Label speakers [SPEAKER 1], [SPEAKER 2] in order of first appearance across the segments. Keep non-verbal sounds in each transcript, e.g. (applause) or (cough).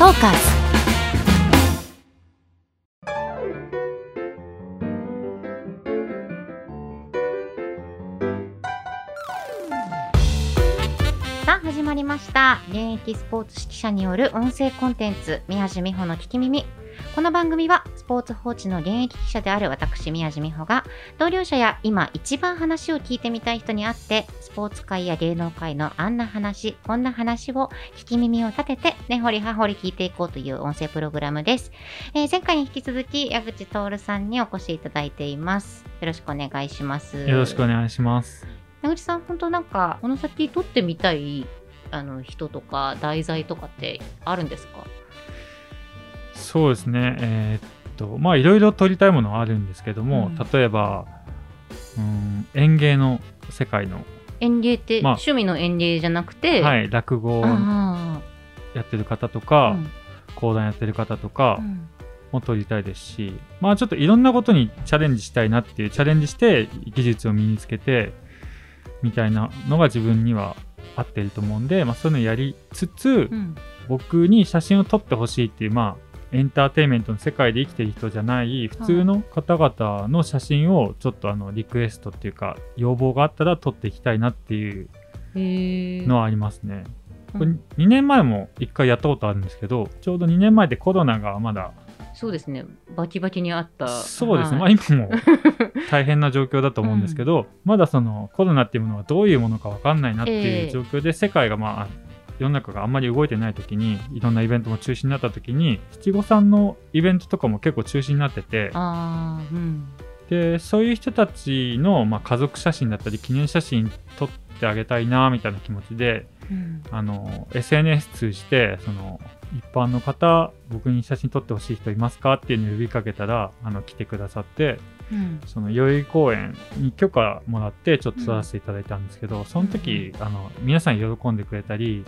[SPEAKER 1] トーカーズさあ始まりました。現役スポーツ指揮者による音声コンテンツ宮地美穂の聞き耳。この番組はスポーツ報知の現役記者である私宮地美穂が同僚者や今一番話を聞いてみたい人に会ってスポーツ界や芸能界のあんな話こんな話を聞き耳を立てて根掘り葉掘り聞いていこうという音声プログラムです、えー前回に引き続き矢口徹さんにお越しいただいています。よろしくお願いします。
[SPEAKER 2] よろしくお願いします。
[SPEAKER 1] 矢口さん本当なんかこの先撮ってみたいあの人とか題材とかってあるんですか？
[SPEAKER 2] そうですね。えーっと、まあ、いろいろ撮りたいものはあるんですけども、
[SPEAKER 1] うん。
[SPEAKER 2] 例えば、うん、園芸の世界の、
[SPEAKER 1] 園芸って、
[SPEAKER 2] まあ
[SPEAKER 1] 趣味の園芸じゃなくて、
[SPEAKER 2] はい、落語やってる方と
[SPEAKER 1] あ
[SPEAKER 2] か、
[SPEAKER 1] うん。
[SPEAKER 2] 講談やってる方とか
[SPEAKER 1] うん。
[SPEAKER 2] も撮りたいですし、まあ、ちょっといろんなことにチャレンジしたいなっていう、チャレンジして技術を身につけて、みたいなのが自分には合ってると思うんで、まあ、そういうのやりつつ、
[SPEAKER 1] うん。
[SPEAKER 2] 僕に写真を撮ってほしいっていうまあエンターテインメントの世界で生きてる人じゃない普通の方々の写真をちょっとあのリクエストっていうか要望があったら撮っていきたいなっていうのはありますね。これ
[SPEAKER 1] うん
[SPEAKER 2] 2年前も1回やったことあるんですけどちょうど2年前でコロナがまだ
[SPEAKER 1] そうですね。バキバキにあった。
[SPEAKER 2] そうですね、まあ
[SPEAKER 1] はい
[SPEAKER 2] 今も (laughs) 大変な状況だと思うんですけど、まだそのコロナっていうものがどういうものか分かんないなって
[SPEAKER 1] ええ。
[SPEAKER 2] いう状況で、世界がまあ世の中があんまり動いてない時にいろんなイベントも中止になった時に七五三のイベントとかも結構中止になってて
[SPEAKER 1] うん。
[SPEAKER 2] でそういう人たちの、まあ、家族写真だったり記念写真撮ってあげたいなみたいな気持ちで
[SPEAKER 1] うん。
[SPEAKER 2] あの SNS 通じてその一般の方僕に写真撮ってほしい人いますかっていうのを呼びかけたらあの来てくださって
[SPEAKER 1] うん。
[SPEAKER 2] その代々木公園に許可もらってちょっと撮らせていただいたんですけど、その時あの皆さん喜んでくれたり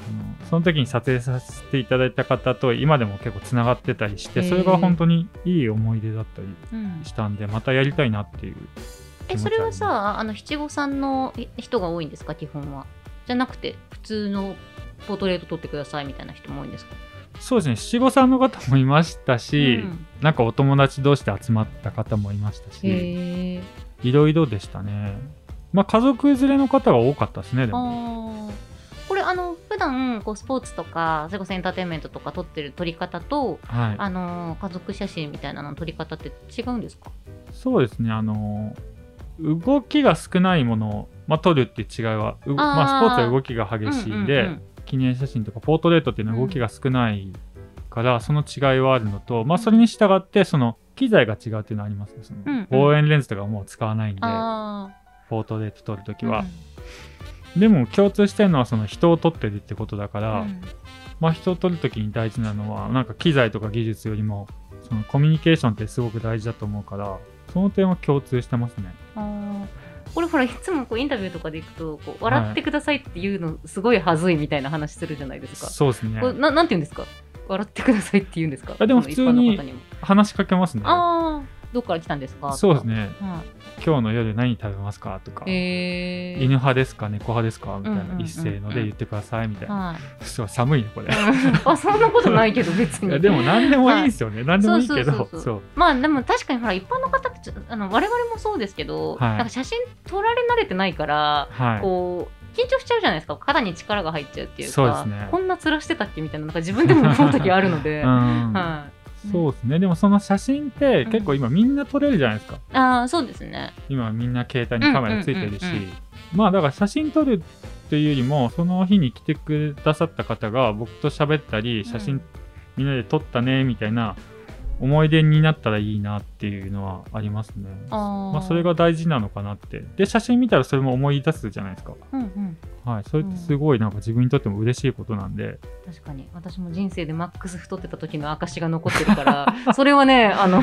[SPEAKER 2] その時に撮影させていただいた方と今でも結構つながってたりしてそれが本当にいい思い出だったり
[SPEAKER 1] うん
[SPEAKER 2] したんでまたやりたいなっていう
[SPEAKER 1] えそれはさあの七五三のい人が多いんですか？基本は。じゃなくて普通のポートレート撮ってくださいみたいな人も多いんですか？
[SPEAKER 2] そうですね。七五三の方もいましたし、
[SPEAKER 1] うん。
[SPEAKER 2] なんかお友達同士で集まった方もいましたしいろいろでしたね。まあ家族連れの方が多かったですねでも。
[SPEAKER 1] これあの普段こうスポーツとかそれこそエンターテインメントとか撮ってる撮り方と
[SPEAKER 2] はい。
[SPEAKER 1] あの家族写真みたいなのの撮り方って違うんですか？
[SPEAKER 2] そうですね、あの動きが少ないものを、まあ、撮るって違いは、うまあ、スポーツは動きが激しいんで、
[SPEAKER 1] うんうんうん
[SPEAKER 2] 記念写真とかポートレートっていうのは動きが少ないから、その違いはあるのと、まあ、それに従ってその機材が違うっていうのはありますね。その、
[SPEAKER 1] うん。うん
[SPEAKER 2] 望遠レンズとかもう使わないんで
[SPEAKER 1] あ
[SPEAKER 2] ポートレート撮るとき
[SPEAKER 1] ー
[SPEAKER 2] は、でも共通してるのはその人を撮ってるってことだから、
[SPEAKER 1] うん。
[SPEAKER 2] まあ、人を撮るときに大事なのはなんか機材とか技術よりもそのコミュニケーションってすごく大事だと思うからその点は共通してますね。
[SPEAKER 1] これほらいつもこうインタビューとかでいくとこう笑ってくださいっていうのすごい恥ずいみたいな話するじゃないですか。
[SPEAKER 2] そうですね。
[SPEAKER 1] これななんて言うんですか？笑ってくださいって言うんですか？
[SPEAKER 2] あでも普通に
[SPEAKER 1] 一般の方にも。
[SPEAKER 2] 話しかけますね。
[SPEAKER 1] ああどっから来たんですか？
[SPEAKER 2] そうですね。
[SPEAKER 1] は
[SPEAKER 2] 今日の夜何食べますか？とか、
[SPEAKER 1] い、えー、
[SPEAKER 2] 犬派ですか？猫派ですか？みたいな、
[SPEAKER 1] うんうんうんうん。
[SPEAKER 2] 一斉ので言ってくださいみたいな。
[SPEAKER 1] はい、
[SPEAKER 2] そう寒いねこれ。
[SPEAKER 1] あそんなことないけど別に。
[SPEAKER 2] でも何でもいいんですよね。何でもいいけど、
[SPEAKER 1] まあでも確かにほら一般の方ってちょあの我々もそうですけど、
[SPEAKER 2] はい。
[SPEAKER 1] なんか写真撮られ慣れてないから、
[SPEAKER 2] はい。
[SPEAKER 1] こう緊張しちゃうじゃないですか。肩に力が入っちゃうっていうか
[SPEAKER 2] そうですね。
[SPEAKER 1] こんな面してたっけ？みたいななんか自分でも思う時あるので、(laughs)
[SPEAKER 2] うん。
[SPEAKER 1] は
[SPEAKER 2] そうですね。でもその写真って結構今みんな撮れるじゃないですか。
[SPEAKER 1] い、ああそうですね。
[SPEAKER 2] 今みんな携帯にカメラついてるし、
[SPEAKER 1] うんうんうん。
[SPEAKER 2] まあだから写真撮るっていうよりもその日に来てくださった方が僕と喋ったり写真
[SPEAKER 1] うん。
[SPEAKER 2] みんなで撮ったねみたいな思い出になったらいいなっていうのはありますね。
[SPEAKER 1] あー
[SPEAKER 2] まあ、それが大事なのかなって。で、写真見たらそれも思い出すじゃないですか。
[SPEAKER 1] うんうん
[SPEAKER 2] はい。それってすごいなんか自分にとっても嬉しいことなんで。
[SPEAKER 1] 確かに私も人生でマックス太ってた時の証が残ってるから (laughs) それはねあの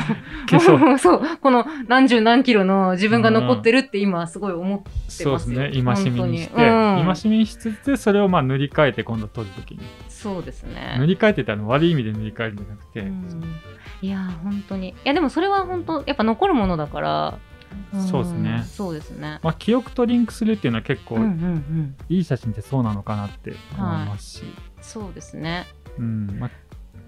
[SPEAKER 1] (laughs) そうこの何十何キロの自分が残ってるって今すごい思って
[SPEAKER 2] そうですね。
[SPEAKER 1] ますよ
[SPEAKER 2] 戒めにして、
[SPEAKER 1] うん
[SPEAKER 2] 戒めにしつつ、それをまあ塗り替えて今度撮るときに。
[SPEAKER 1] そうですね。
[SPEAKER 2] 塗り替えてたの悪い意味で塗り替えるんじゃなくて、
[SPEAKER 1] うん。いやー本当に。いやでもそれは本当やっぱ残るものだから。ん。
[SPEAKER 2] そうですね。
[SPEAKER 1] そうですね。
[SPEAKER 2] まあ、記憶とリンクするっていうのは結構
[SPEAKER 1] うんうんうん。
[SPEAKER 2] いい写真ってそうなのかなって思いますし、
[SPEAKER 1] そうですね。
[SPEAKER 2] うん。まあ、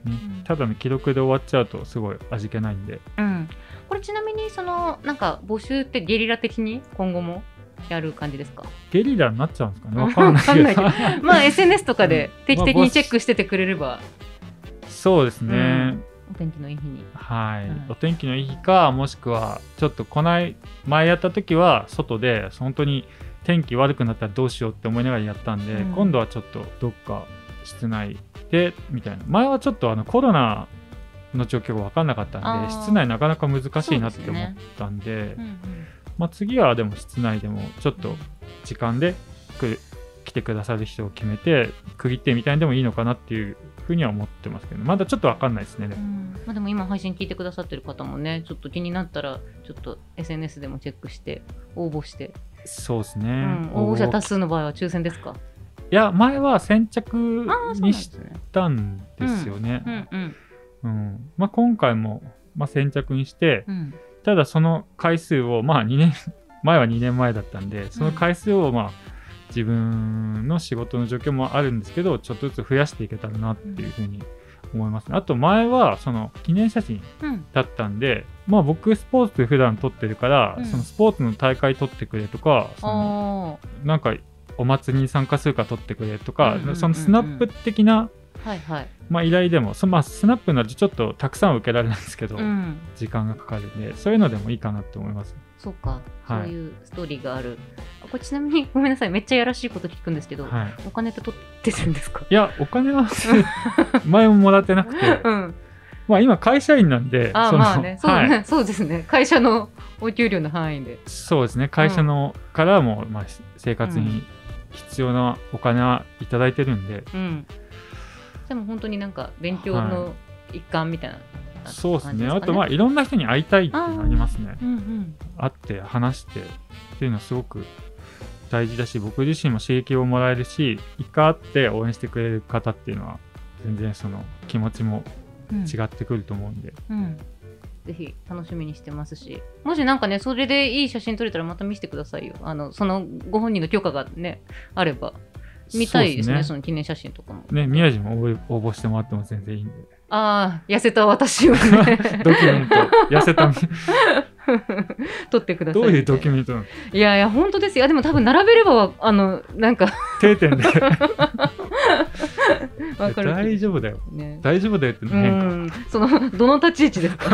[SPEAKER 1] うん。
[SPEAKER 2] ただの記録で終わっちゃうとすごい味気ないんで。
[SPEAKER 1] うん、これちなみにそのなんか募集ってゲリラ的に今後も？やる感じですか？
[SPEAKER 2] ゲリラになっちゃうんですかね？わかんない。(laughs)
[SPEAKER 1] まあ SNS とかで定期的
[SPEAKER 2] まあ
[SPEAKER 1] にチェックしててくれれば。
[SPEAKER 2] そうですね、
[SPEAKER 1] うん。お天気のいい日に。
[SPEAKER 2] はい、
[SPEAKER 1] うん
[SPEAKER 2] お天気のいい日かもしくはちょっとこない前やった時は外で本当に天気悪くなったらどうしようって思いながらやったんで、
[SPEAKER 1] うん。
[SPEAKER 2] 今度はちょっとどっか室内でみたいな。前はちょっとあのコロナの状況が分かんなかったんで室内なかなか難しいなって思ったんで
[SPEAKER 1] うんうん
[SPEAKER 2] まあ、次はでも室内でもちょっと時間で来る来てくださる人を決めて区切ってみたいにでもいいのかなっていうふうには思ってますけどまだちょっと分かんないですねでも。
[SPEAKER 1] うん。まあ、でも今配信聞いてくださってる方もねちょっと気になったらちょっと SNS でもチェックして応募して、
[SPEAKER 2] そうですね、
[SPEAKER 1] うん、応募者多数の場合は抽選ですか？
[SPEAKER 2] いや前は先着にしたんですよね、
[SPEAKER 1] うんうん。
[SPEAKER 2] うん。まあ、今回も、まあ、先着にして
[SPEAKER 1] うん
[SPEAKER 2] ただその回数をまあ2年 (laughs) 前は2年前だったんでその回数をまあ自分の仕事の状況もあるんですけどちょっとずつ増やしていけたらなっていうふうに思いますね。あと前はその記念写真
[SPEAKER 1] うん。
[SPEAKER 2] だったんでまあ僕スポーツ普段撮ってるから、
[SPEAKER 1] うん。
[SPEAKER 2] そのスポーツの大会撮ってくれとかその
[SPEAKER 1] あ
[SPEAKER 2] なんかお祭りに参加するから撮ってくれとか、
[SPEAKER 1] うんうんうんうん。
[SPEAKER 2] そのスナップ的な、
[SPEAKER 1] あはいはい、
[SPEAKER 2] まあ、依頼でもそ、まあ、スナップになるとちょっとたくさんは受けられないんですけど、
[SPEAKER 1] うん、
[SPEAKER 2] 時間がかかるんでそういうのでもいいかなって思います。
[SPEAKER 1] そうか、
[SPEAKER 2] はい。
[SPEAKER 1] そういうストーリーがある。あこれちなみに (laughs) ごめんなさいめっちゃやらしいこと聞くんですけど、
[SPEAKER 2] はい。
[SPEAKER 1] お金って取ってるんですか？
[SPEAKER 2] いやお金は (laughs) 前ももらってなくて。(laughs)
[SPEAKER 1] うん。
[SPEAKER 2] まあ今会社員なんで
[SPEAKER 1] あまあね。そうね、
[SPEAKER 2] はい、
[SPEAKER 1] そうですね。会社のお給料の範囲で。
[SPEAKER 2] そうですね。会社のからも、まあ、生活に必要なお金はいただいてるんで、
[SPEAKER 1] うんでも本当になんか勉強の一環みたいな、
[SPEAKER 2] そうですね。あとまあいろんな人に会いたいっていうのがありますね。
[SPEAKER 1] うんうん。
[SPEAKER 2] 会って話してっていうのはすごく大事だし僕自身も刺激をもらえるし一回会って応援してくれる方っていうのは全然その気持ちも
[SPEAKER 1] うん。
[SPEAKER 2] 違ってくると思うんで、
[SPEAKER 1] うん。ぜひ楽しみにしてますし。もしなんかねそれでいい写真撮れたらまた見せてくださいよ。あのそのご本人の許可がねあれば見たいですねそ
[SPEAKER 2] そう
[SPEAKER 1] の記念写真とかも。
[SPEAKER 2] ね宮地も応募してもらっても全然いいんで。
[SPEAKER 1] ああ痩せた私をね。(laughs)
[SPEAKER 2] ドキュメント。痩せた。み (laughs)
[SPEAKER 1] 撮ってください。
[SPEAKER 2] どういうドキ
[SPEAKER 1] ュ
[SPEAKER 2] ュメント
[SPEAKER 1] いやいや本当ですよ。いやでも多分並べればわあのなんか。
[SPEAKER 2] 定点で。(laughs) 大丈夫だよ。
[SPEAKER 1] ね。
[SPEAKER 2] 大丈夫だよって
[SPEAKER 1] う
[SPEAKER 2] 変
[SPEAKER 1] ん。そのどの立ち位置ですか？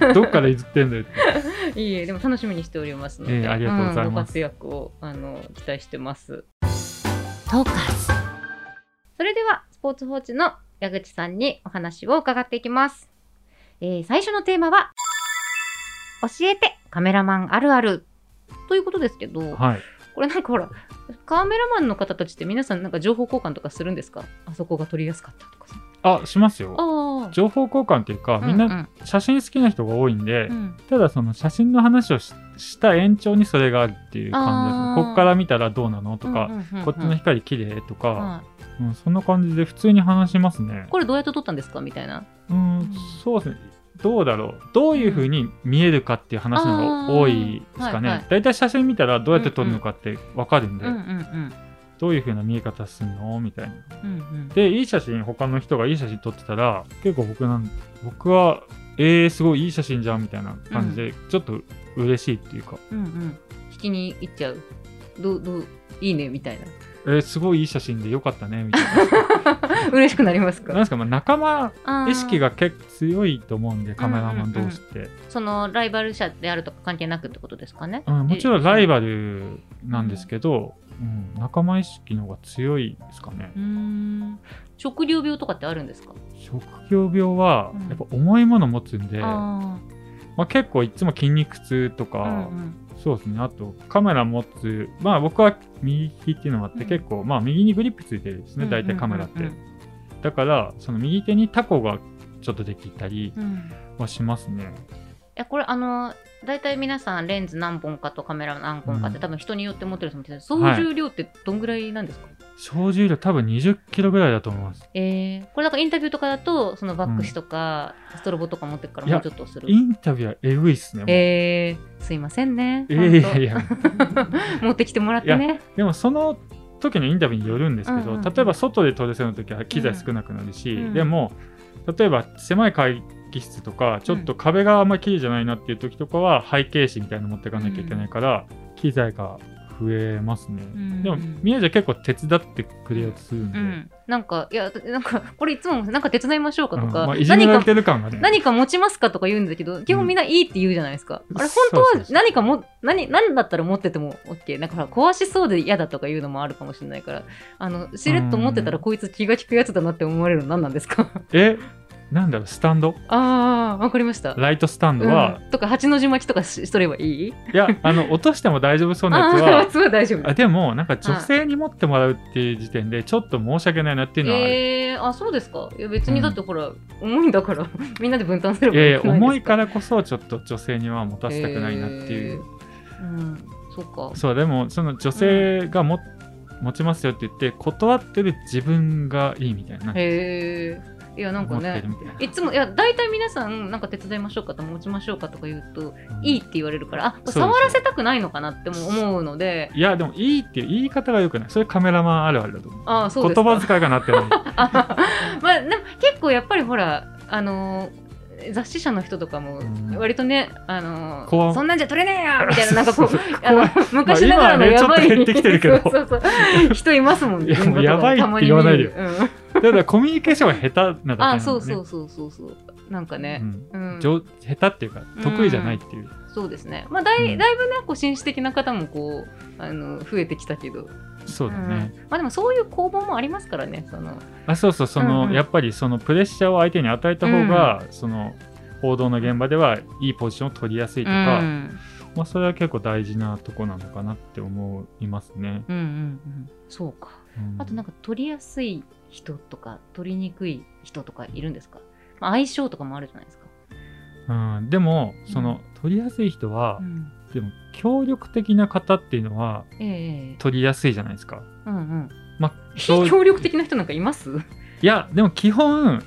[SPEAKER 2] かどっから譲ってんだよって。
[SPEAKER 1] いいえでも楽しみにしておりますので、
[SPEAKER 2] ええありがとうございます。
[SPEAKER 1] んご活躍をあの期待してます。トーカーズそれではスポーツ報知の矢口さんにお話を伺っていきます。えー最初のテーマは教えてカメラマンあるあるということですけど、
[SPEAKER 2] はい
[SPEAKER 1] これなんかほらカメラマンの方たちって皆さんなんか情報交換とかするんですか？あそこが撮りやすかったとかさ。
[SPEAKER 2] あしますよ。情報交換っていうかみん
[SPEAKER 1] う
[SPEAKER 2] な写真好きな人が多いんで、
[SPEAKER 1] うん。
[SPEAKER 2] ただその写真の話をしした延長にそれがあるっていう感じです。ねこっから見たらどうなのとか、
[SPEAKER 1] うんうん
[SPEAKER 2] こっちの光綺麗とか、
[SPEAKER 1] はい
[SPEAKER 2] うん、そんな感じで普通に話しますね。
[SPEAKER 1] これどうやって撮ったんですかみたいな。
[SPEAKER 2] うんそうですね。どうだろう。どういう風に見えるかっていう話の方が多いですかね、
[SPEAKER 1] はいはい
[SPEAKER 2] だい。たい写真見たらどうやって撮るのかって分かるんで、
[SPEAKER 1] うんうんうん
[SPEAKER 2] どういう風な見え方するの？みたいな。
[SPEAKER 1] うんうん。
[SPEAKER 2] でいい写真他の人がいい写真撮ってたら結構僕なん僕はえー、すごいいい写真じゃんみたいな感じで、ちょっと嬉しいっていうか。
[SPEAKER 1] うんうん。引きに行っちゃう。どうどういいねみたいな。
[SPEAKER 2] えー、すごいいい写真でよかったねみたいな。(laughs)
[SPEAKER 1] 嬉しくなりますか？
[SPEAKER 2] なんですか、まあ、仲間意識が結構強いと思うんでカメラマン同士って、
[SPEAKER 1] そのライバル社であるとか関係なくってことですかね？
[SPEAKER 2] うんもちろんライ
[SPEAKER 1] バ
[SPEAKER 2] バルなんですけど、うん仲間意識の方が強いですかね。
[SPEAKER 1] 食料病とかってあるんですか？
[SPEAKER 2] 職業病は
[SPEAKER 1] うん。
[SPEAKER 2] やっぱ重いもの持つんで、
[SPEAKER 1] あ
[SPEAKER 2] まあ、結構いつも筋肉痛と
[SPEAKER 1] あ
[SPEAKER 2] か、
[SPEAKER 1] うんうん。
[SPEAKER 2] そうですね。あとカメラ持つまあ僕は右利きっていうのもあって、
[SPEAKER 1] うん。
[SPEAKER 2] 結構まあ右にグリップついてるんですね。大体カメラって、
[SPEAKER 1] うんうん
[SPEAKER 2] だからその右手にタコがちょっとできたりはしますね、
[SPEAKER 1] やこれあの大体皆さんレンズ何本かとカメラ何本かって、
[SPEAKER 2] うん。
[SPEAKER 1] 多分人によって持ってると思うんですけど総重量ってどんぐらいなんですか、
[SPEAKER 2] 総重量多分20キロぐらいだと思います。
[SPEAKER 1] えー、これなんかインタビューとかだとそのバックシとか、ストロボとか持ってるからもうちょっとする。
[SPEAKER 2] インタビューはえぐいっすね
[SPEAKER 1] えー、すいませんね。
[SPEAKER 2] いやいやいや。(laughs)
[SPEAKER 1] 持ってきてもらってね。
[SPEAKER 2] でもその時のインタビューによるんですけど、
[SPEAKER 1] うん。うん。
[SPEAKER 2] 例えば外で撮れそうな時は機材少なくなるし、
[SPEAKER 1] うん。
[SPEAKER 2] でも例えば狭い会議室とかちょっと壁があんまり綺麗じゃないなっていう時とかは背景紙みたいなの持っていかなきゃいけないから、機材が増えますね、
[SPEAKER 1] ん
[SPEAKER 2] でも宮地は結構手伝ってくれようとするんで、
[SPEAKER 1] うん、なんかいやなんかこれいつもなんか手伝いましょうかとか、
[SPEAKER 2] うん。まあ、ね。
[SPEAKER 1] 何か持ちますかとか言うんだけど基本みんないいって言うじゃないですか、あれ本当は何かも何何だったら持ってても OK なんか壊しそうで嫌だとかいうのもあるかもしれないから。あのしれっと持ってたらこいつ気が利くやつだなって思われるの何なんですか？
[SPEAKER 2] えなんだろうスタンド？
[SPEAKER 1] ああわかりました。
[SPEAKER 2] ライトスタンドは、
[SPEAKER 1] うん、とか八の字巻きとかししとればいい？
[SPEAKER 2] いやあの落としても大丈夫そうなやつ (laughs)
[SPEAKER 1] ああ
[SPEAKER 2] は
[SPEAKER 1] 大丈夫。
[SPEAKER 2] あでもなんか女性に持ってもらうっていう時点でちょっと申し訳ないなっていうのはある、
[SPEAKER 1] えー、あそうですか。いや別にだってほら、重いんだから (laughs) みんなで分担すれば
[SPEAKER 2] いやい
[SPEAKER 1] ですか。
[SPEAKER 2] 重いからこそちょっと女性には持たせたくないなっていう、
[SPEAKER 1] えーうんそうか。
[SPEAKER 2] そうでもその女性がも、持ちますよって言って断ってる自分がいいみたいな。
[SPEAKER 1] へえいやなんかね
[SPEAKER 2] い
[SPEAKER 1] つもいや大体皆さんなんか手伝いましょうかとか持ちましょうかとか言うと、
[SPEAKER 2] うん。
[SPEAKER 1] いいって言われるからあ触らせたくないのかなっても思うので。
[SPEAKER 2] いやでもいいっていう言い方がよくない。それカメラマンあるあるだと思う。
[SPEAKER 1] あそう
[SPEAKER 2] 言葉遣いがなってない
[SPEAKER 1] あ (laughs) まあでも結構やっぱりほらあのー雑誌社の人とかも
[SPEAKER 2] うん。
[SPEAKER 1] 割とね、あのそんなんじゃ撮れねえよみたいななんかこうあの昔ながらのやばい、
[SPEAKER 2] はねちょっと減ってきてるけど。
[SPEAKER 1] そうそうそう。人いますもんね
[SPEAKER 2] いやもうやばいって言わないでよ。
[SPEAKER 1] うん
[SPEAKER 2] だからコミュニケーションが下手なだけなんね。
[SPEAKER 1] あそうそうそうそうそう。なんかね、うん。
[SPEAKER 2] 上下手っていうか得意じゃないっていう、
[SPEAKER 1] そうですね。まあだい,、
[SPEAKER 2] うん。
[SPEAKER 1] だいぶねこう紳士的な方もこうあの増えてきたけど。
[SPEAKER 2] そうだね、
[SPEAKER 1] うん。まあでもそういう攻防もありますからねその。
[SPEAKER 2] あそうそうその、
[SPEAKER 1] うんうん。
[SPEAKER 2] やっぱりそのプレッシャーを相手に与えた方が、その報道の現場ではいいポジションを取りやすいとか、
[SPEAKER 1] うん
[SPEAKER 2] まあ、それは結構大事なとこなのかなって思いますね。
[SPEAKER 1] うんうんうん。そうか。
[SPEAKER 2] うん。
[SPEAKER 1] あとなんか取りやすい人とか取りにくい人とかいるんですか、まあ、相性とかもあるじゃないですか、
[SPEAKER 2] うん、でもその取りやすい人は、
[SPEAKER 1] うん、
[SPEAKER 2] でも協力的な方っていうのは
[SPEAKER 1] ええ
[SPEAKER 2] 取りやすいじゃないですか。
[SPEAKER 1] うんうん。
[SPEAKER 2] まあ、
[SPEAKER 1] 協力的な人なんかいます、うん、
[SPEAKER 2] いやでも基本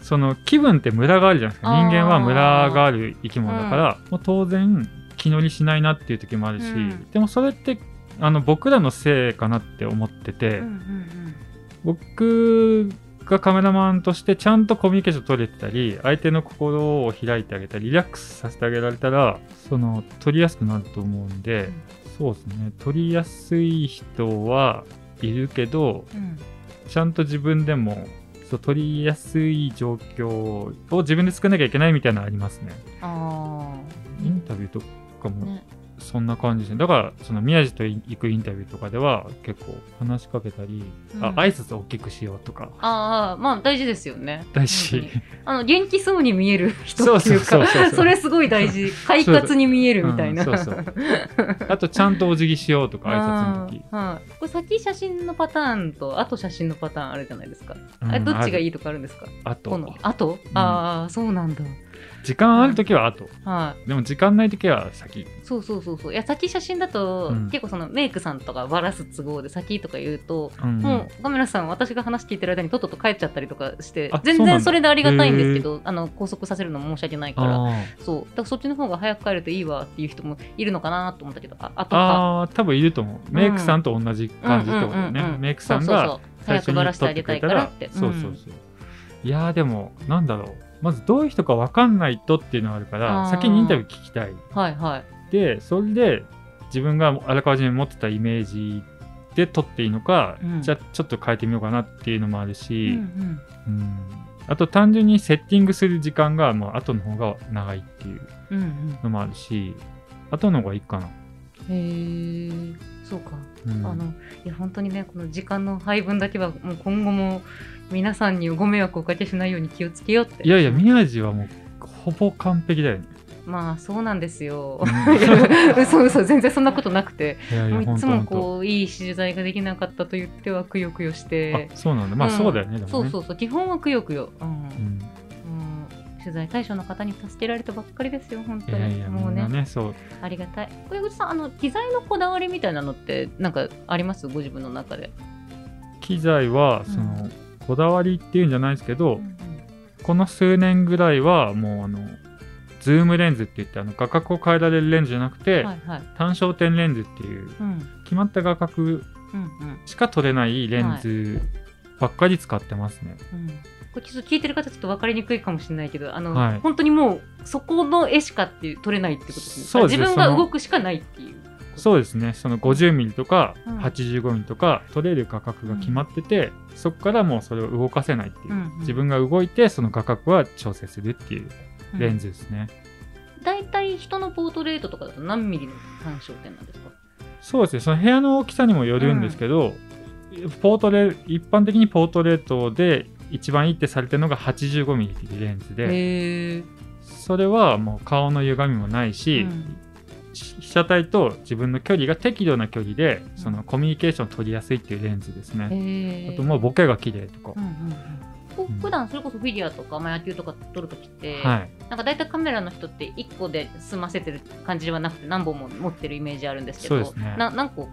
[SPEAKER 2] その気分ってムラがあるじゃないですか。人間はムラがある生き物だから、もう当然気乗りしないなっていう時もあるし、
[SPEAKER 1] うん。
[SPEAKER 2] でもそれってあの僕らのせいかなって思ってて、
[SPEAKER 1] うんうん
[SPEAKER 2] 僕がカメラマンとしてちゃんとコミュニケーション取れてたり相手の心を開いてあげたりリラックスさせてあげられたらその取りやすくなると思うんで、
[SPEAKER 1] うん。
[SPEAKER 2] そうですね。取りやすい人はいるけど
[SPEAKER 1] うん。
[SPEAKER 2] ちゃんと自分でもそう取りやすい状況を自分で作らなきゃいけないみたいなのありますね。
[SPEAKER 1] あ
[SPEAKER 2] インタビューとか
[SPEAKER 1] あ、
[SPEAKER 2] も。
[SPEAKER 1] ね、
[SPEAKER 2] そんな感じですね。だから、その宮地と行くインタビューとかでは結構話しかけたり、
[SPEAKER 1] うん。
[SPEAKER 2] あ挨拶を大きくしようとか、
[SPEAKER 1] ああまあ大事ですよね。
[SPEAKER 2] 大事。
[SPEAKER 1] あの元気そうに見える人っていうか
[SPEAKER 2] そ
[SPEAKER 1] れすごい大事。快活に見えるみたいな、
[SPEAKER 2] うんそうそう。あとちゃんとお辞儀しようとか、(laughs) 挨拶の時。
[SPEAKER 1] はい、これ先写真のパターンと後写真のパターンあるじゃないですか、
[SPEAKER 2] うん
[SPEAKER 1] あれどっちがい
[SPEAKER 2] い
[SPEAKER 1] いとかあるんですか？
[SPEAKER 2] あと、
[SPEAKER 1] 後、
[SPEAKER 2] うん。
[SPEAKER 1] ああそうなんだ
[SPEAKER 2] 時間ある時は後。
[SPEAKER 1] はい。
[SPEAKER 2] でも時間ない時は先。
[SPEAKER 1] そうそうそうそう。いや先写真だと、
[SPEAKER 2] うん。
[SPEAKER 1] 結構そのメイクさんとかバラす都合で先とか言うと、
[SPEAKER 2] うん。
[SPEAKER 1] もうカメラさん私が話聞いてる間にとっとと帰っちゃったりとかして
[SPEAKER 2] あ
[SPEAKER 1] 全然それでありがたいんですけどあの拘束させるの申し訳ないから。
[SPEAKER 2] あ
[SPEAKER 1] そう。だからそっちの方が早く帰るといいわっていう人もいるのかなと思ったけどああとか。
[SPEAKER 2] あー、多分いると思う。メイクさんと同じ感じってことだよね。
[SPEAKER 1] うんうんうんう。ん。
[SPEAKER 2] メイクさんが最初に
[SPEAKER 1] 早くバラしてあげたいからって。
[SPEAKER 2] そうそうそう。いやーでも、なんだろう。まずどういう人か分かんないとっていうのがあるから、先にインタビュー聞きたい。
[SPEAKER 1] うんはいはい。
[SPEAKER 2] で、それで自分があらかじめ持ってたイメージで撮っていいのか、
[SPEAKER 1] うん。
[SPEAKER 2] じゃあちょっと変えてみようかなっていうのもある
[SPEAKER 1] うん
[SPEAKER 2] し、うん。あと単純にセッティングする時間がもう後の方が長いっていう
[SPEAKER 1] うんうん。
[SPEAKER 2] のもあるし、後の方がいいかな。
[SPEAKER 1] うんへえそうか。
[SPEAKER 2] うん。
[SPEAKER 1] あのいや本当にねこの時間の配分だけはもう今後も皆さんにご迷惑をおかけしないように気をつけようって。
[SPEAKER 2] いやいや、宮地はもうほぼ完璧だよね。
[SPEAKER 1] まあそうなんですよ。
[SPEAKER 2] うん。(laughs)
[SPEAKER 1] 嘘嘘全然そんなことなくて。
[SPEAKER 2] いやいや、
[SPEAKER 1] もういつも。こういい取材ができなかったと言ってはくよくよして。
[SPEAKER 2] あ、そうなんだ。まあ
[SPEAKER 1] うん
[SPEAKER 2] そうだよね、ね。
[SPEAKER 1] そうそうそう基本はくよくよ、うん。
[SPEAKER 2] うん。
[SPEAKER 1] うん。取材対象の方に助けられたばっかりですよ本当に。
[SPEAKER 2] いやいや、み
[SPEAKER 1] もうんね
[SPEAKER 2] なね、そう。
[SPEAKER 1] ありがたい。小口さんあの機材のこだわりみたいなのってなんかあります？ご自分の中で、
[SPEAKER 2] 機材は、
[SPEAKER 1] うん。
[SPEAKER 2] その、こだわりっていうんじゃないですけど、
[SPEAKER 1] うん
[SPEAKER 2] この数年ぐらいは、もうあの、ズームレンズって言って、あの画角を変えられるレンズじゃなくて、
[SPEAKER 1] うんはいはい。
[SPEAKER 2] 単焦点レンズっていう、
[SPEAKER 1] うん。
[SPEAKER 2] 決まった画角
[SPEAKER 1] うんうん。
[SPEAKER 2] しか撮れないレンズばっかり使ってますね。
[SPEAKER 1] うん。これちょっと聞いてる方ちょっと分かりにくいかもしれないけどあの、
[SPEAKER 2] はい。
[SPEAKER 1] 本当にもうそこの絵しかっていう撮れないってことですね。自分が動くしかないっていう
[SPEAKER 2] そうですね。その50ミリとか
[SPEAKER 1] うん。
[SPEAKER 2] 85ミリとか取れる画角が決まってて、そこからもうそれを動かせないっていう、
[SPEAKER 1] うんうん。
[SPEAKER 2] 自分が動いてその画角は調整するっていうレンズですね。
[SPEAKER 1] 大体人のポートレートとかだと何ミリの単焦点なんですか？
[SPEAKER 2] そうですね。その部屋の大きさにもよるんですけど、ポートレ一般的にポートレートで一番いいってされてるのが85ミリっていうレンズで、それはもう顔の歪みもないし、
[SPEAKER 1] うん。
[SPEAKER 2] し被写体と自分の距離が適度な距離で
[SPEAKER 1] うん
[SPEAKER 2] そのコミュニケーションを取りやすいっていうレンズですね。あともうボケが綺麗とか
[SPEAKER 1] う。んうんうんこう普段それこそフィギュアとか、まあ、野球とか撮るときって、
[SPEAKER 2] はい。
[SPEAKER 1] なんか大体カメラの人って1個で済ませてる感じではなくて何本も持ってるイメージあるんですけど
[SPEAKER 2] そうですね
[SPEAKER 1] な何個か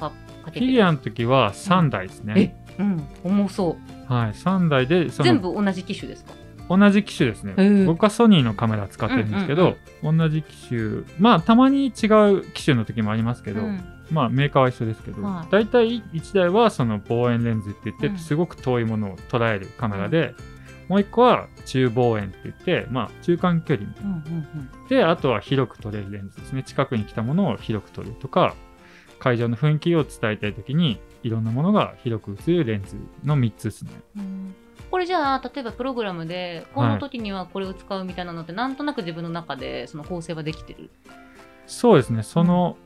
[SPEAKER 1] かけ
[SPEAKER 2] フ
[SPEAKER 1] て
[SPEAKER 2] ィギュアの時は3台ですね。
[SPEAKER 1] えうん重そう
[SPEAKER 2] はい。3台でそ
[SPEAKER 1] 全
[SPEAKER 2] の
[SPEAKER 1] 部同じ機種ですか？
[SPEAKER 2] 同じ機種ですね。
[SPEAKER 1] へー。
[SPEAKER 2] 僕はソニーのカメラ使ってるんですけど、同じ機種、まあたまに違う機種の時もありますけど、
[SPEAKER 1] うん。
[SPEAKER 2] まあメーカーは一緒ですけど、
[SPEAKER 1] はい。
[SPEAKER 2] 大体1台はその望遠レンズって言って、
[SPEAKER 1] うん。
[SPEAKER 2] すごく遠いものを捉えるカメラで、もう1個は中望遠って言って、まあ中間距離。
[SPEAKER 1] うんうん
[SPEAKER 2] で、あとは広く撮れるレンズですね。近くに来たものを広く撮るとか、会場の雰囲気を伝えたいときに、いろんなものが広く映るレンズの3つですね。
[SPEAKER 1] うんうんこれじゃあ例えばプログラムでこの時にはこれを使うみたいなのって、なんとなく自分の中でその構成はできてる、
[SPEAKER 2] そうですね。その、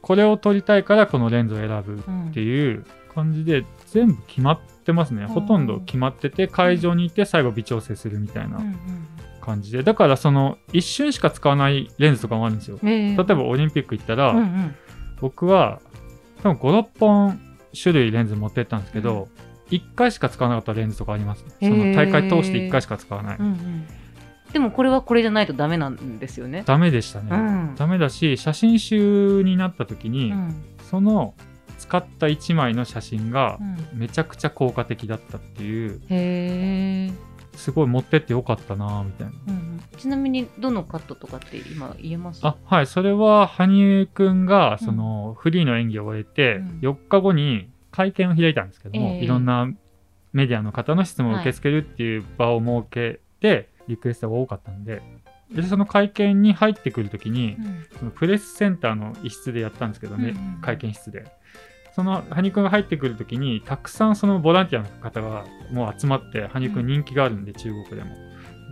[SPEAKER 2] これを撮りたいからこのレンズを選ぶ
[SPEAKER 1] うん
[SPEAKER 2] っていう感じで、全部決まってますね。ほとんど決まってて、会場に行って最後微調整するみたいな
[SPEAKER 1] うん
[SPEAKER 2] 感じで。だからその、一瞬しか使わないレンズとかもあるんですよ。
[SPEAKER 1] うんえ
[SPEAKER 2] 例えばオリンピック行ったら、
[SPEAKER 1] うんうん
[SPEAKER 2] 僕は多分5、6本種類レンズ持ってったんですけど、1回しか使わなかったレンズとかありますね。その大会通して1回しか使わない。
[SPEAKER 1] うんうん。でもこれはこれじゃないとダメなんですよね。
[SPEAKER 2] ダメでしたね。
[SPEAKER 1] うん。
[SPEAKER 2] ダメだし、写真集になった時に、
[SPEAKER 1] うん。
[SPEAKER 2] その使った1枚の写真が
[SPEAKER 1] うん。
[SPEAKER 2] めちゃくちゃ効果的だったっていう、
[SPEAKER 1] へえ、
[SPEAKER 2] すごい持ってってよかったなぁみたいな。
[SPEAKER 1] うんうん。ちなみにどのカットとかって今言えます？
[SPEAKER 2] あ、はい、それは羽生くんがそのフリーの演技を終えて、
[SPEAKER 1] うん。
[SPEAKER 2] 4日後に会見を開いたんですけども、
[SPEAKER 1] ええ
[SPEAKER 2] いろんなメディアの方の質問を受け付けるっていう場を設けて、リクエストが多かったんで、でその会見に入ってくるときに、
[SPEAKER 1] うん
[SPEAKER 2] そのプレスセンターの一室でやったんですけどね、
[SPEAKER 1] うんうん
[SPEAKER 2] 会見室で。その羽生くんが入ってくるときに、たくさんそのボランティアの方がもう集まって、羽生くん人気があるんで、中国でも。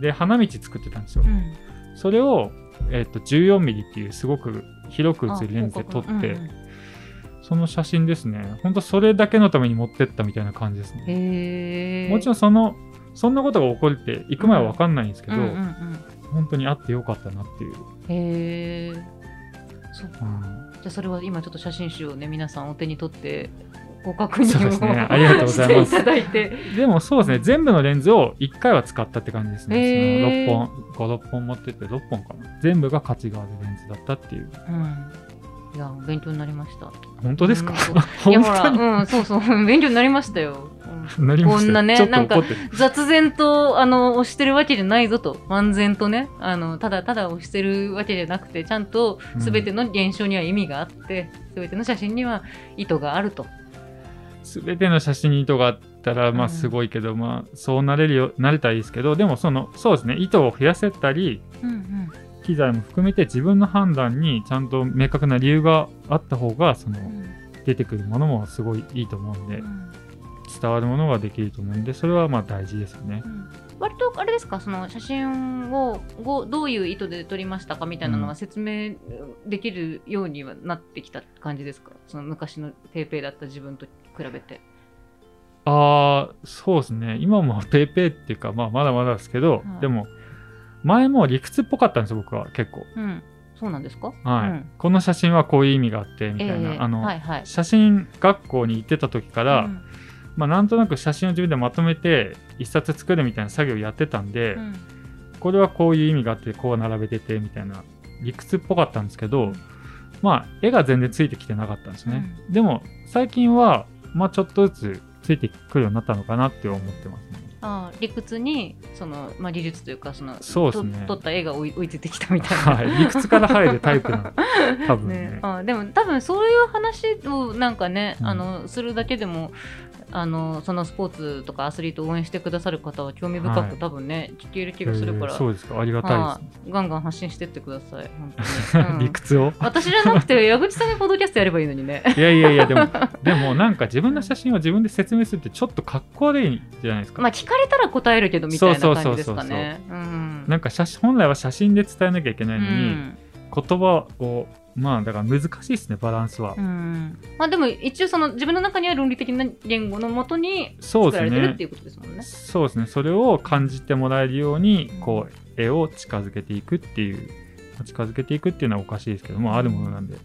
[SPEAKER 2] で、花道作ってたんですよ。
[SPEAKER 1] うん
[SPEAKER 2] それを、えっと14ミリっていうすごく広く映るレンズで撮って、
[SPEAKER 1] あ広角うん
[SPEAKER 2] その写真ですね。ほんとそれだけのために持ってったみたいな感じですね。もちろんその、そんなことが起こるって行く前は分かんないんですけど、
[SPEAKER 1] うんうんうん
[SPEAKER 2] 本当にあってよかったなっていう。
[SPEAKER 1] へえ。そうか。
[SPEAKER 2] うん
[SPEAKER 1] じゃあそれは今ちょっと写真集をね皆さんお手に取ってご確認を
[SPEAKER 2] そうですねありがとうございます
[SPEAKER 1] していただいて。
[SPEAKER 2] でもそうですね、全部のレンズを1回は使ったって感じですね。その6本、5、6本持ってて6本かな。全部が価値があるレンズだったっていう。
[SPEAKER 1] うん。いや勉強になりました。
[SPEAKER 2] 本当ですか、
[SPEAKER 1] うん (laughs) いやほら、うん、そうそう、(laughs) 勉強になりましたよ。うん
[SPEAKER 2] なりました
[SPEAKER 1] こんなねなんか。雑然と、あの、押してるわけじゃないぞと。漫然とね、あの、ただただ押してるわけじゃなくて、ちゃんとすべての現象には意味があって、すべての写真には意図があると。
[SPEAKER 2] すべての写真に糸があったら、ま
[SPEAKER 1] うん
[SPEAKER 2] あすごいけど、まあそうなれるよ、なれたらいいですけど、でもその、そうですね、糸を増やせたり、
[SPEAKER 1] うんうん。
[SPEAKER 2] 機材も含めて自分の判断にちゃんと明確な理由があった方が、その、出てくるものもすごいいいと思うんで、
[SPEAKER 1] うん
[SPEAKER 2] 伝わるものができると思うんで、それはまあ大事ですよね。
[SPEAKER 1] うん割とあれですかその写真をごどういう意図で撮りましたかみたいなの
[SPEAKER 2] うん
[SPEAKER 1] は説明できるようにはなってきた感じですか？その昔のペーペーだった自分と比べて。
[SPEAKER 2] ああ、そうですね。今もペーペーっていうか、まあまだまだですけど、
[SPEAKER 1] はい
[SPEAKER 2] でも、前も理屈っぽかったんですよ、僕は結構。
[SPEAKER 1] うん、そうなんですか？
[SPEAKER 2] はい、
[SPEAKER 1] うん
[SPEAKER 2] この写真はこういう意味があって、みたいな。
[SPEAKER 1] ええ
[SPEAKER 2] あの、
[SPEAKER 1] はいはい。
[SPEAKER 2] 写真学校に行ってた時から、
[SPEAKER 1] うん
[SPEAKER 2] まあなんとなく写真を自分でまとめて、一冊作るみたいな作業をやってたんで、
[SPEAKER 1] うん
[SPEAKER 2] これはこういう意味があって、こう並べてて、みたいな理屈っぽかったんですけど、まあ絵が全然ついてきてなかったんですね。でも、最近は、まあちょっとずつついてくるようになったのかなって思ってますね。
[SPEAKER 1] あー理屈にその、まあ、技術というかその
[SPEAKER 2] そうですね
[SPEAKER 1] と撮った絵が追い追いついてきたみたいな。
[SPEAKER 2] はい、理屈から入るタイプなの。(laughs) 多分ね
[SPEAKER 1] ね、あでも多分そういう話をなんかね、
[SPEAKER 2] うん
[SPEAKER 1] あのするだけでもあのそのスポーツとかアスリートを応援してくださる方は興味深く、
[SPEAKER 2] はい。
[SPEAKER 1] 多分ね聞ける気がするから、
[SPEAKER 2] えーそうですか。ありがたい
[SPEAKER 1] はいガンガン発信してってください本当に、
[SPEAKER 2] です、
[SPEAKER 1] うん。
[SPEAKER 2] 理屈を？
[SPEAKER 1] 私じゃなくて矢口さんがポッドキャストやればいいのにね。(laughs)
[SPEAKER 2] いやいやいやでもでもなんか自分の写真を自分で説明するってちょっとかっこ悪いじゃないですか、
[SPEAKER 1] まあ聞かれたら答えるけどみたいな感じですかね。うん。
[SPEAKER 2] なんか写真本来は写真で伝えなきゃいけないのに、
[SPEAKER 1] うん。
[SPEAKER 2] 言葉をまあだから難しいですねバランスは、
[SPEAKER 1] うん。まあでも一応その自分の中には論理的な言語のもとに
[SPEAKER 2] そうですね
[SPEAKER 1] 作られてるっていうことですもんね。
[SPEAKER 2] そうですね。それを感じてもらえるようにこう絵を近づけていくっていう近づけていくっていうのはおかしいですけどもあるものなんで、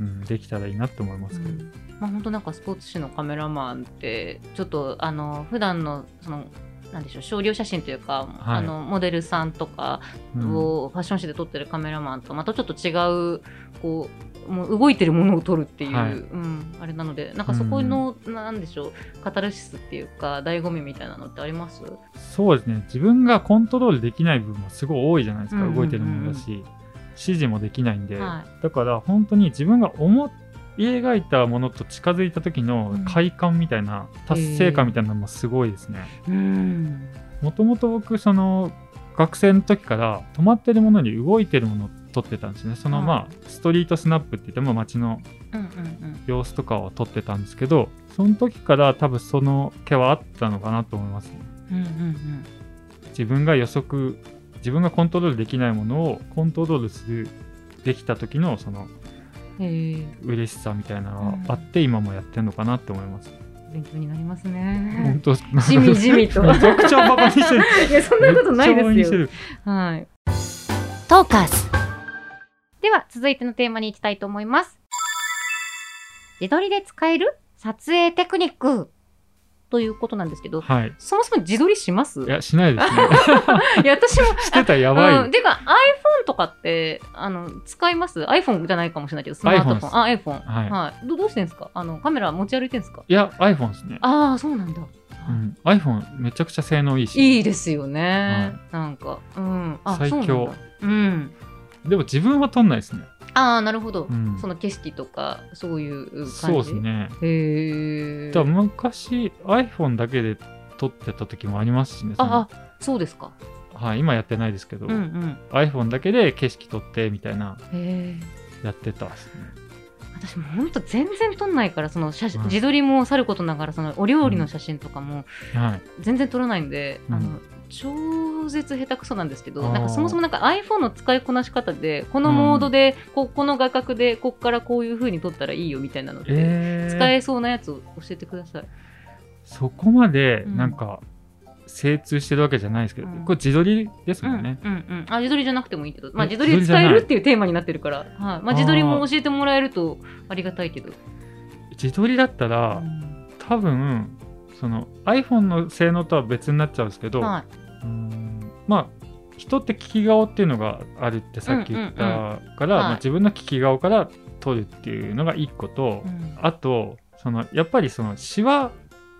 [SPEAKER 2] うん、できたらいいなと思いますけど、
[SPEAKER 1] うん。まあ本当なんかスポーツ紙のカメラマンってちょっとあの普段のそのなんでしょう少量写真というか、
[SPEAKER 2] はい。
[SPEAKER 1] あのモデルさんとか
[SPEAKER 2] うん。
[SPEAKER 1] をファッション誌で撮ってるカメラマンとまたちょっと違うこうもう動いてるものを撮るっていう、
[SPEAKER 2] はい。
[SPEAKER 1] うん、あれなのでなんかそこの、なんでしょうカタルシスっていうか醍醐味みたいなのってあります？
[SPEAKER 2] そうですね。自分がコントロールできない部分もすごい多いじゃないですか、
[SPEAKER 1] うんうんうんうん。
[SPEAKER 2] 動いてるものだし指示もできないんで、
[SPEAKER 1] は
[SPEAKER 2] だから本当に自分が思い描いたものと近づいた時の快感みたいな、達成感みたいなのもすごいですね。
[SPEAKER 1] うん。
[SPEAKER 2] もともと僕その学生の時から止まってるものに動いてるものを撮ってたんですね。その
[SPEAKER 1] はい。
[SPEAKER 2] まあストリートスナップって言っても街の様子とかを撮ってたんですけどその時から多分その毛はあったのかなと思いますね。
[SPEAKER 1] うんうんうん。
[SPEAKER 2] 自分が予測自分がコントロールできないものをコントロールするできた時のその嬉しさみたいなのがあって今もやってるのかなって思います、
[SPEAKER 1] 勉強になります
[SPEAKER 2] 本
[SPEAKER 1] ね。
[SPEAKER 2] 当
[SPEAKER 1] じみじみと。
[SPEAKER 2] めちゃくちゃバカにしてる
[SPEAKER 1] いやそんなことないですよ。はい。トーカーズ。では続いてのテーマに行きたいと思います。自撮りで使える撮影テクニックということなんですけど、
[SPEAKER 2] はい。
[SPEAKER 1] そもそも自撮りします？
[SPEAKER 2] いやしないですね。(laughs)
[SPEAKER 1] いや私も
[SPEAKER 2] してたらやばい、
[SPEAKER 1] うん、てか iPhone とかってあの使います ?iPhone じゃないかもしれないけどスマートフォン。
[SPEAKER 2] iPhone
[SPEAKER 1] あ iPhone
[SPEAKER 2] はい。
[SPEAKER 1] はい。どどうしてんですか？あのカメラ持ち歩いてんですか？
[SPEAKER 2] いや iPhone ですね。
[SPEAKER 1] ああそうなんだ、
[SPEAKER 2] うん、iPhone めちゃくちゃ性能いいし。
[SPEAKER 1] いいですよね、なんか。うん。あ
[SPEAKER 2] 最強。
[SPEAKER 1] そううん。
[SPEAKER 2] でも自分は撮んないですね
[SPEAKER 1] ああなるほど、
[SPEAKER 2] うん。
[SPEAKER 1] その景色とかそういう感じ？
[SPEAKER 2] そうですね。
[SPEAKER 1] へえ
[SPEAKER 2] 昔 iPhone だけで撮ってた時もありますしね
[SPEAKER 1] ああそうですか。
[SPEAKER 2] はい、今やってないですけど、
[SPEAKER 1] うんうん。
[SPEAKER 2] iPhone だけで景色撮ってみたいな。やってたっすね。
[SPEAKER 1] 私も本当全然撮んないからその写真
[SPEAKER 2] はい。
[SPEAKER 1] 自撮りもさることながらそのお料理の写真とかも
[SPEAKER 2] はい。
[SPEAKER 1] 全然撮らないんで、
[SPEAKER 2] うん。
[SPEAKER 1] あの超絶下手くそなんですけどなんかそもそもなんか iPhone の使いこなし方でこのモードで、ここの画角でこっからこういう風に撮ったらいいよみたいなので、
[SPEAKER 2] えー、
[SPEAKER 1] 使えそうなやつを教えてください。
[SPEAKER 2] そこまで
[SPEAKER 1] うん。
[SPEAKER 2] なんか精通してるわけじゃないですけど、
[SPEAKER 1] うん。
[SPEAKER 2] これ自撮りです
[SPEAKER 1] うん
[SPEAKER 2] もんね、
[SPEAKER 1] うんうん、あ自撮りじゃなくてもいいけど、まあ、
[SPEAKER 2] え
[SPEAKER 1] 自撮りで使えるっていうテーマになってるから、はい。まあ、自撮りも教えてもらえるとありがたいけど。
[SPEAKER 2] 自撮りだった
[SPEAKER 1] う
[SPEAKER 2] ら、
[SPEAKER 1] ん。
[SPEAKER 2] 多分その iPhone の性能とは別になっちゃうんですけど、
[SPEAKER 1] は
[SPEAKER 2] うーんまあ人って利き顔っていうのがあるってさっき言ったから、
[SPEAKER 1] はい。
[SPEAKER 2] まあ、自分の利き顔から撮るっていうのが一個と、
[SPEAKER 1] いうん。
[SPEAKER 2] あとそのやっぱりそのシワ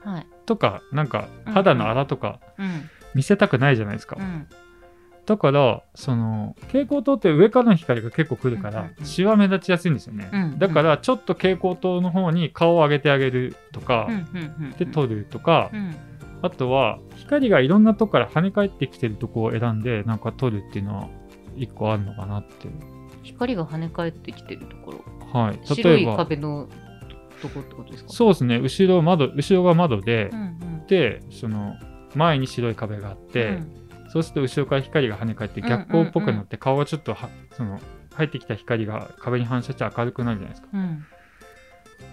[SPEAKER 1] はい。
[SPEAKER 2] とかなんか
[SPEAKER 1] うん
[SPEAKER 2] 肌の粗とか
[SPEAKER 1] うん
[SPEAKER 2] 見せたくないじゃないですか、
[SPEAKER 1] うん。
[SPEAKER 2] だからその蛍光灯って上からの光が結構来るから、
[SPEAKER 1] うんうんうん。
[SPEAKER 2] シワ目立ちやすいんですよね、
[SPEAKER 1] うん
[SPEAKER 2] だからちょっと蛍光灯の方に顔を上げてあげるとか、
[SPEAKER 1] うんうんうん
[SPEAKER 2] で撮るとか、
[SPEAKER 1] うん
[SPEAKER 2] あとは光がいろんなとこから跳ね返ってきてるとこを選んでなんか撮るっていうのは一個あるのかなって。
[SPEAKER 1] 光が跳ね返ってきてるところ。
[SPEAKER 2] はい。
[SPEAKER 1] 白い
[SPEAKER 2] 例えば
[SPEAKER 1] 壁のとこってことですか？
[SPEAKER 2] そうですね。後ろ窓後ろが窓で、
[SPEAKER 1] うんうん。
[SPEAKER 2] でその前に白い壁があって、
[SPEAKER 1] うん。
[SPEAKER 2] そうすると後ろから光が跳ね返って逆光っぽくなって顔がちょっとはその入ってきた光が壁に反射して明るくなるじゃないですか。
[SPEAKER 1] うん。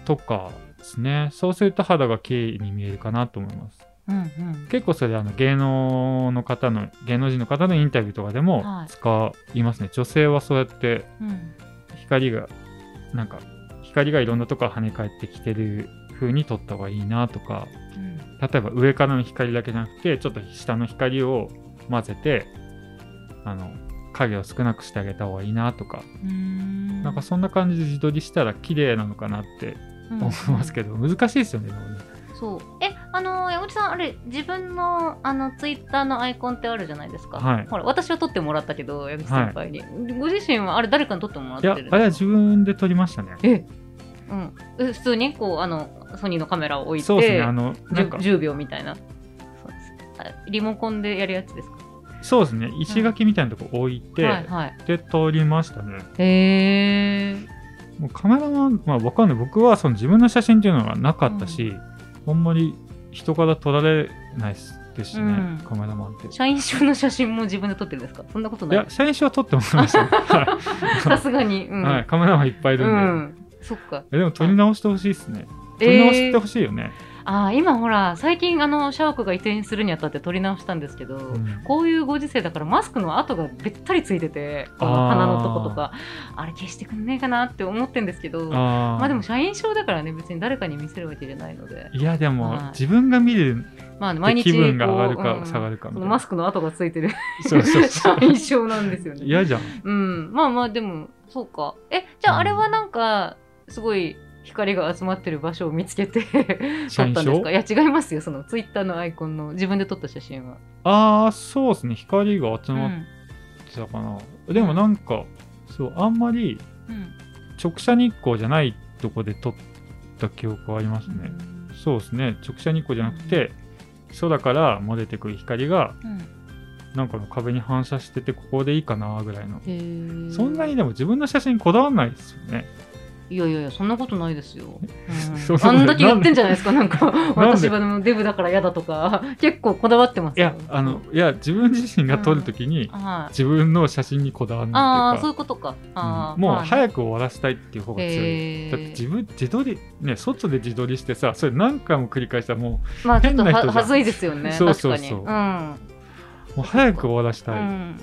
[SPEAKER 2] とかですね。そうすると肌が綺麗に見えるかなと思います。
[SPEAKER 1] うんうん。
[SPEAKER 2] 結構それあの芸能の方の芸能人の方のインタビューとかでも
[SPEAKER 1] はい。
[SPEAKER 2] 使いますね。女性はそうやって
[SPEAKER 1] うん。
[SPEAKER 2] 光がなんか光がいろんなとこ跳ね返ってきてる風に撮った方がいいなとか
[SPEAKER 1] うん。
[SPEAKER 2] 例えば上からの光だけじゃなくてちょっと下の光を混ぜてあの影を少なくしてあげた方がいいなとか、
[SPEAKER 1] うん。
[SPEAKER 2] なんかそんな感じで自撮りしたら綺麗なのかなって思いますけど、難しいですよね。
[SPEAKER 1] そう。えあの山口さんあれ自分のあのツイッターのアイコンってあるじゃないですか、
[SPEAKER 2] はい。
[SPEAKER 1] ほら私は撮ってもらったけど矢口先輩に、ご自身はあれ誰かに撮ってもらっ
[SPEAKER 2] い
[SPEAKER 1] てる？んですか
[SPEAKER 2] やあれは自分で撮りましたね。
[SPEAKER 1] えうん、え普通にこうあのソニーのカメラを置いて
[SPEAKER 2] そうですねあのなんか。
[SPEAKER 1] 10, 10秒みたいな。そうです。あリモコンでやるやつですか？
[SPEAKER 2] そうですね。石垣みたいなとこ置いて、
[SPEAKER 1] はいはい。
[SPEAKER 2] で撮りましたね。
[SPEAKER 1] へえ
[SPEAKER 2] もうカメラマンまあわかんない。僕はその自分の写真っていうのがなかったし、あんまり人から撮られないですしね、
[SPEAKER 1] うん。
[SPEAKER 2] カメラマンって。
[SPEAKER 1] 社員証の写真も自分で撮ってるんですか？そんなことない。
[SPEAKER 2] いや写真は撮ってもらいました (laughs)
[SPEAKER 1] さすがに、うん。
[SPEAKER 2] い、はい、カメラマンいっぱいいるんで、
[SPEAKER 1] うん、そっか。
[SPEAKER 2] えでも撮り直してほしいですね。撮り直してほしいよね、
[SPEAKER 1] ああ今ほら最近あのシャークが移転するにあたって撮り直したんですけど、
[SPEAKER 2] うん。
[SPEAKER 1] こういうご時世だからマスクの跡がべったりついててこの鼻のとことか。あれ消してくんねえかなって思ってんですけどまあでも社員証だからね別に誰かに見せるわけじゃないので。
[SPEAKER 2] いやでも、
[SPEAKER 1] はい。
[SPEAKER 2] 自分が見る
[SPEAKER 1] まあね毎日
[SPEAKER 2] 気分が上がるか下がるかみたいな。
[SPEAKER 1] そのマスクの跡がついてる
[SPEAKER 2] そうそうそ (laughs)
[SPEAKER 1] 社
[SPEAKER 2] う
[SPEAKER 1] 員証なんですよね。
[SPEAKER 2] 嫌じゃん。
[SPEAKER 1] うん。まあまあでもそうか。えじゃああれはなんかすごい光が集まってる場所を見つけて (laughs) 撮ったんですか？いや違いますよ。そのツイッターのアイコンの自分で撮った写真は、
[SPEAKER 2] ああそうですね。光が集まっ
[SPEAKER 1] うん
[SPEAKER 2] てたかな、でもなんかそうあんまり
[SPEAKER 1] うん。
[SPEAKER 2] 直射日光じゃないとこで撮った記憶はありますね、そうですね。直射日光じゃなくて空から漏れてくる光が
[SPEAKER 1] うん。
[SPEAKER 2] なんかの壁に反射しててここでいいかなぐらいの。そんなにでも自分の写真こだわんないですよね
[SPEAKER 1] いやいやいやそんなことないですよ、うん。あんだけ言ってんじゃないですか。なんか
[SPEAKER 2] で？
[SPEAKER 1] 私はデブだから嫌だとか結構こだわってますよ。
[SPEAKER 2] いやあのいや自分自身が撮るときに
[SPEAKER 1] はい。
[SPEAKER 2] 自分の写真にこだわる
[SPEAKER 1] ああ
[SPEAKER 2] っていうか
[SPEAKER 1] そういうことか。
[SPEAKER 2] うん。もう早く終わらせたいっていう方が強い。だって自分自撮りね外で自撮りしてさそれ何回も繰り返したらも
[SPEAKER 1] まあちょっとははずいですよね。
[SPEAKER 2] そうそうそう。うもう早く終わらせたい、
[SPEAKER 1] うん、うん、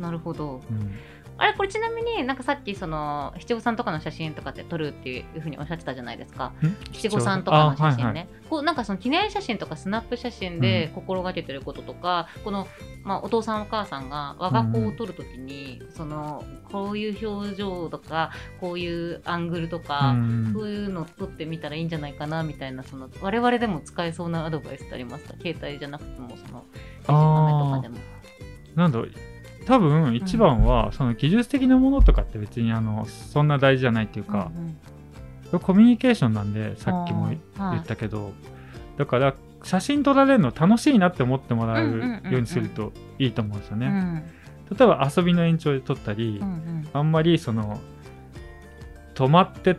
[SPEAKER 1] なるほど。
[SPEAKER 2] うん
[SPEAKER 1] あれこれちなみになんかさっきその七五三とかの写真とかって撮るっていうふうにおっしゃってたじゃないですか。
[SPEAKER 2] ん？
[SPEAKER 1] 七五三とかの写真ね、
[SPEAKER 2] あはいはい。
[SPEAKER 1] こうなんかその記念写真とかスナップ写真で心がけてることとか、この、まあ、お父さんお母さんが我が子を撮るときに、そのこういう表情とかこういうアングルとか、
[SPEAKER 2] うん。
[SPEAKER 1] そういうの撮ってみたらいいんじゃないかなみたいなその我々でも使えそうなアドバイスってありますか携帯じゃなくてもそのデジカメとかでも。
[SPEAKER 2] なんだろう多分一番はその技術的なものとかって別にあのそんな大事じゃないっていうか、
[SPEAKER 1] うんうん。
[SPEAKER 2] コミュニケーションなんでさっきも言ったけど、だから写真撮られるの楽しいなって思ってもらう
[SPEAKER 1] うんうんうんうん。
[SPEAKER 2] ようにするといいと思うんですよね。
[SPEAKER 1] うん。
[SPEAKER 2] 例えば遊びの延長で撮ったり、
[SPEAKER 1] うんうん。
[SPEAKER 2] あんまりその止まって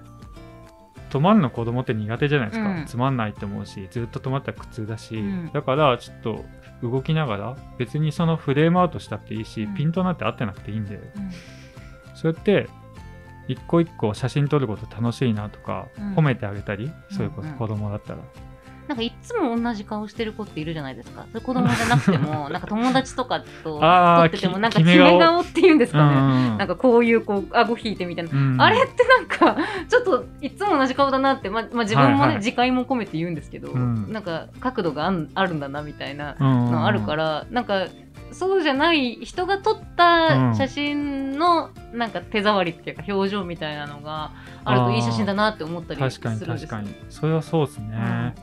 [SPEAKER 2] 止まるの子供って苦手じゃないですか、
[SPEAKER 1] うん。
[SPEAKER 2] つまんないって思うしずっと止まったら苦痛だし、
[SPEAKER 1] うん。
[SPEAKER 2] だからちょっと動きながら別にそのフレームアウトしたっていいし、
[SPEAKER 1] うん。
[SPEAKER 2] ピントなんて合ってなくていいんで
[SPEAKER 1] うん。
[SPEAKER 2] そうやって一個一個写真撮ること楽しいなとか、
[SPEAKER 1] うん。
[SPEAKER 2] 褒めてあげたりそ
[SPEAKER 1] うんうん。
[SPEAKER 2] そ子供だったら、
[SPEAKER 1] なんかいつも同じ顔してる子っているじゃないですか。それ子供じゃなくても、なんか友達とかと (laughs) 撮ってても、
[SPEAKER 2] き
[SPEAKER 1] なんか決め
[SPEAKER 2] 顔
[SPEAKER 1] 顔っていうんですかね。
[SPEAKER 2] うん。
[SPEAKER 1] なんかこういうこう顎引いてみたいな。
[SPEAKER 2] うん。
[SPEAKER 1] あれってなんかちょっといつも同じ顔だなって、ままあ、自分もね、
[SPEAKER 2] はいはい。
[SPEAKER 1] 自戒も込めて言うんですけど、
[SPEAKER 2] うん。
[SPEAKER 1] なんか角度があるんだなみたいな
[SPEAKER 2] うん
[SPEAKER 1] のあるから、なんかそうじゃない人が撮った写真のなんか手触りっていうか表情みたいなのがあるといい写真だなって思ったりす
[SPEAKER 2] 確
[SPEAKER 1] るんです
[SPEAKER 2] かに確かに。それはそうですね、
[SPEAKER 1] ん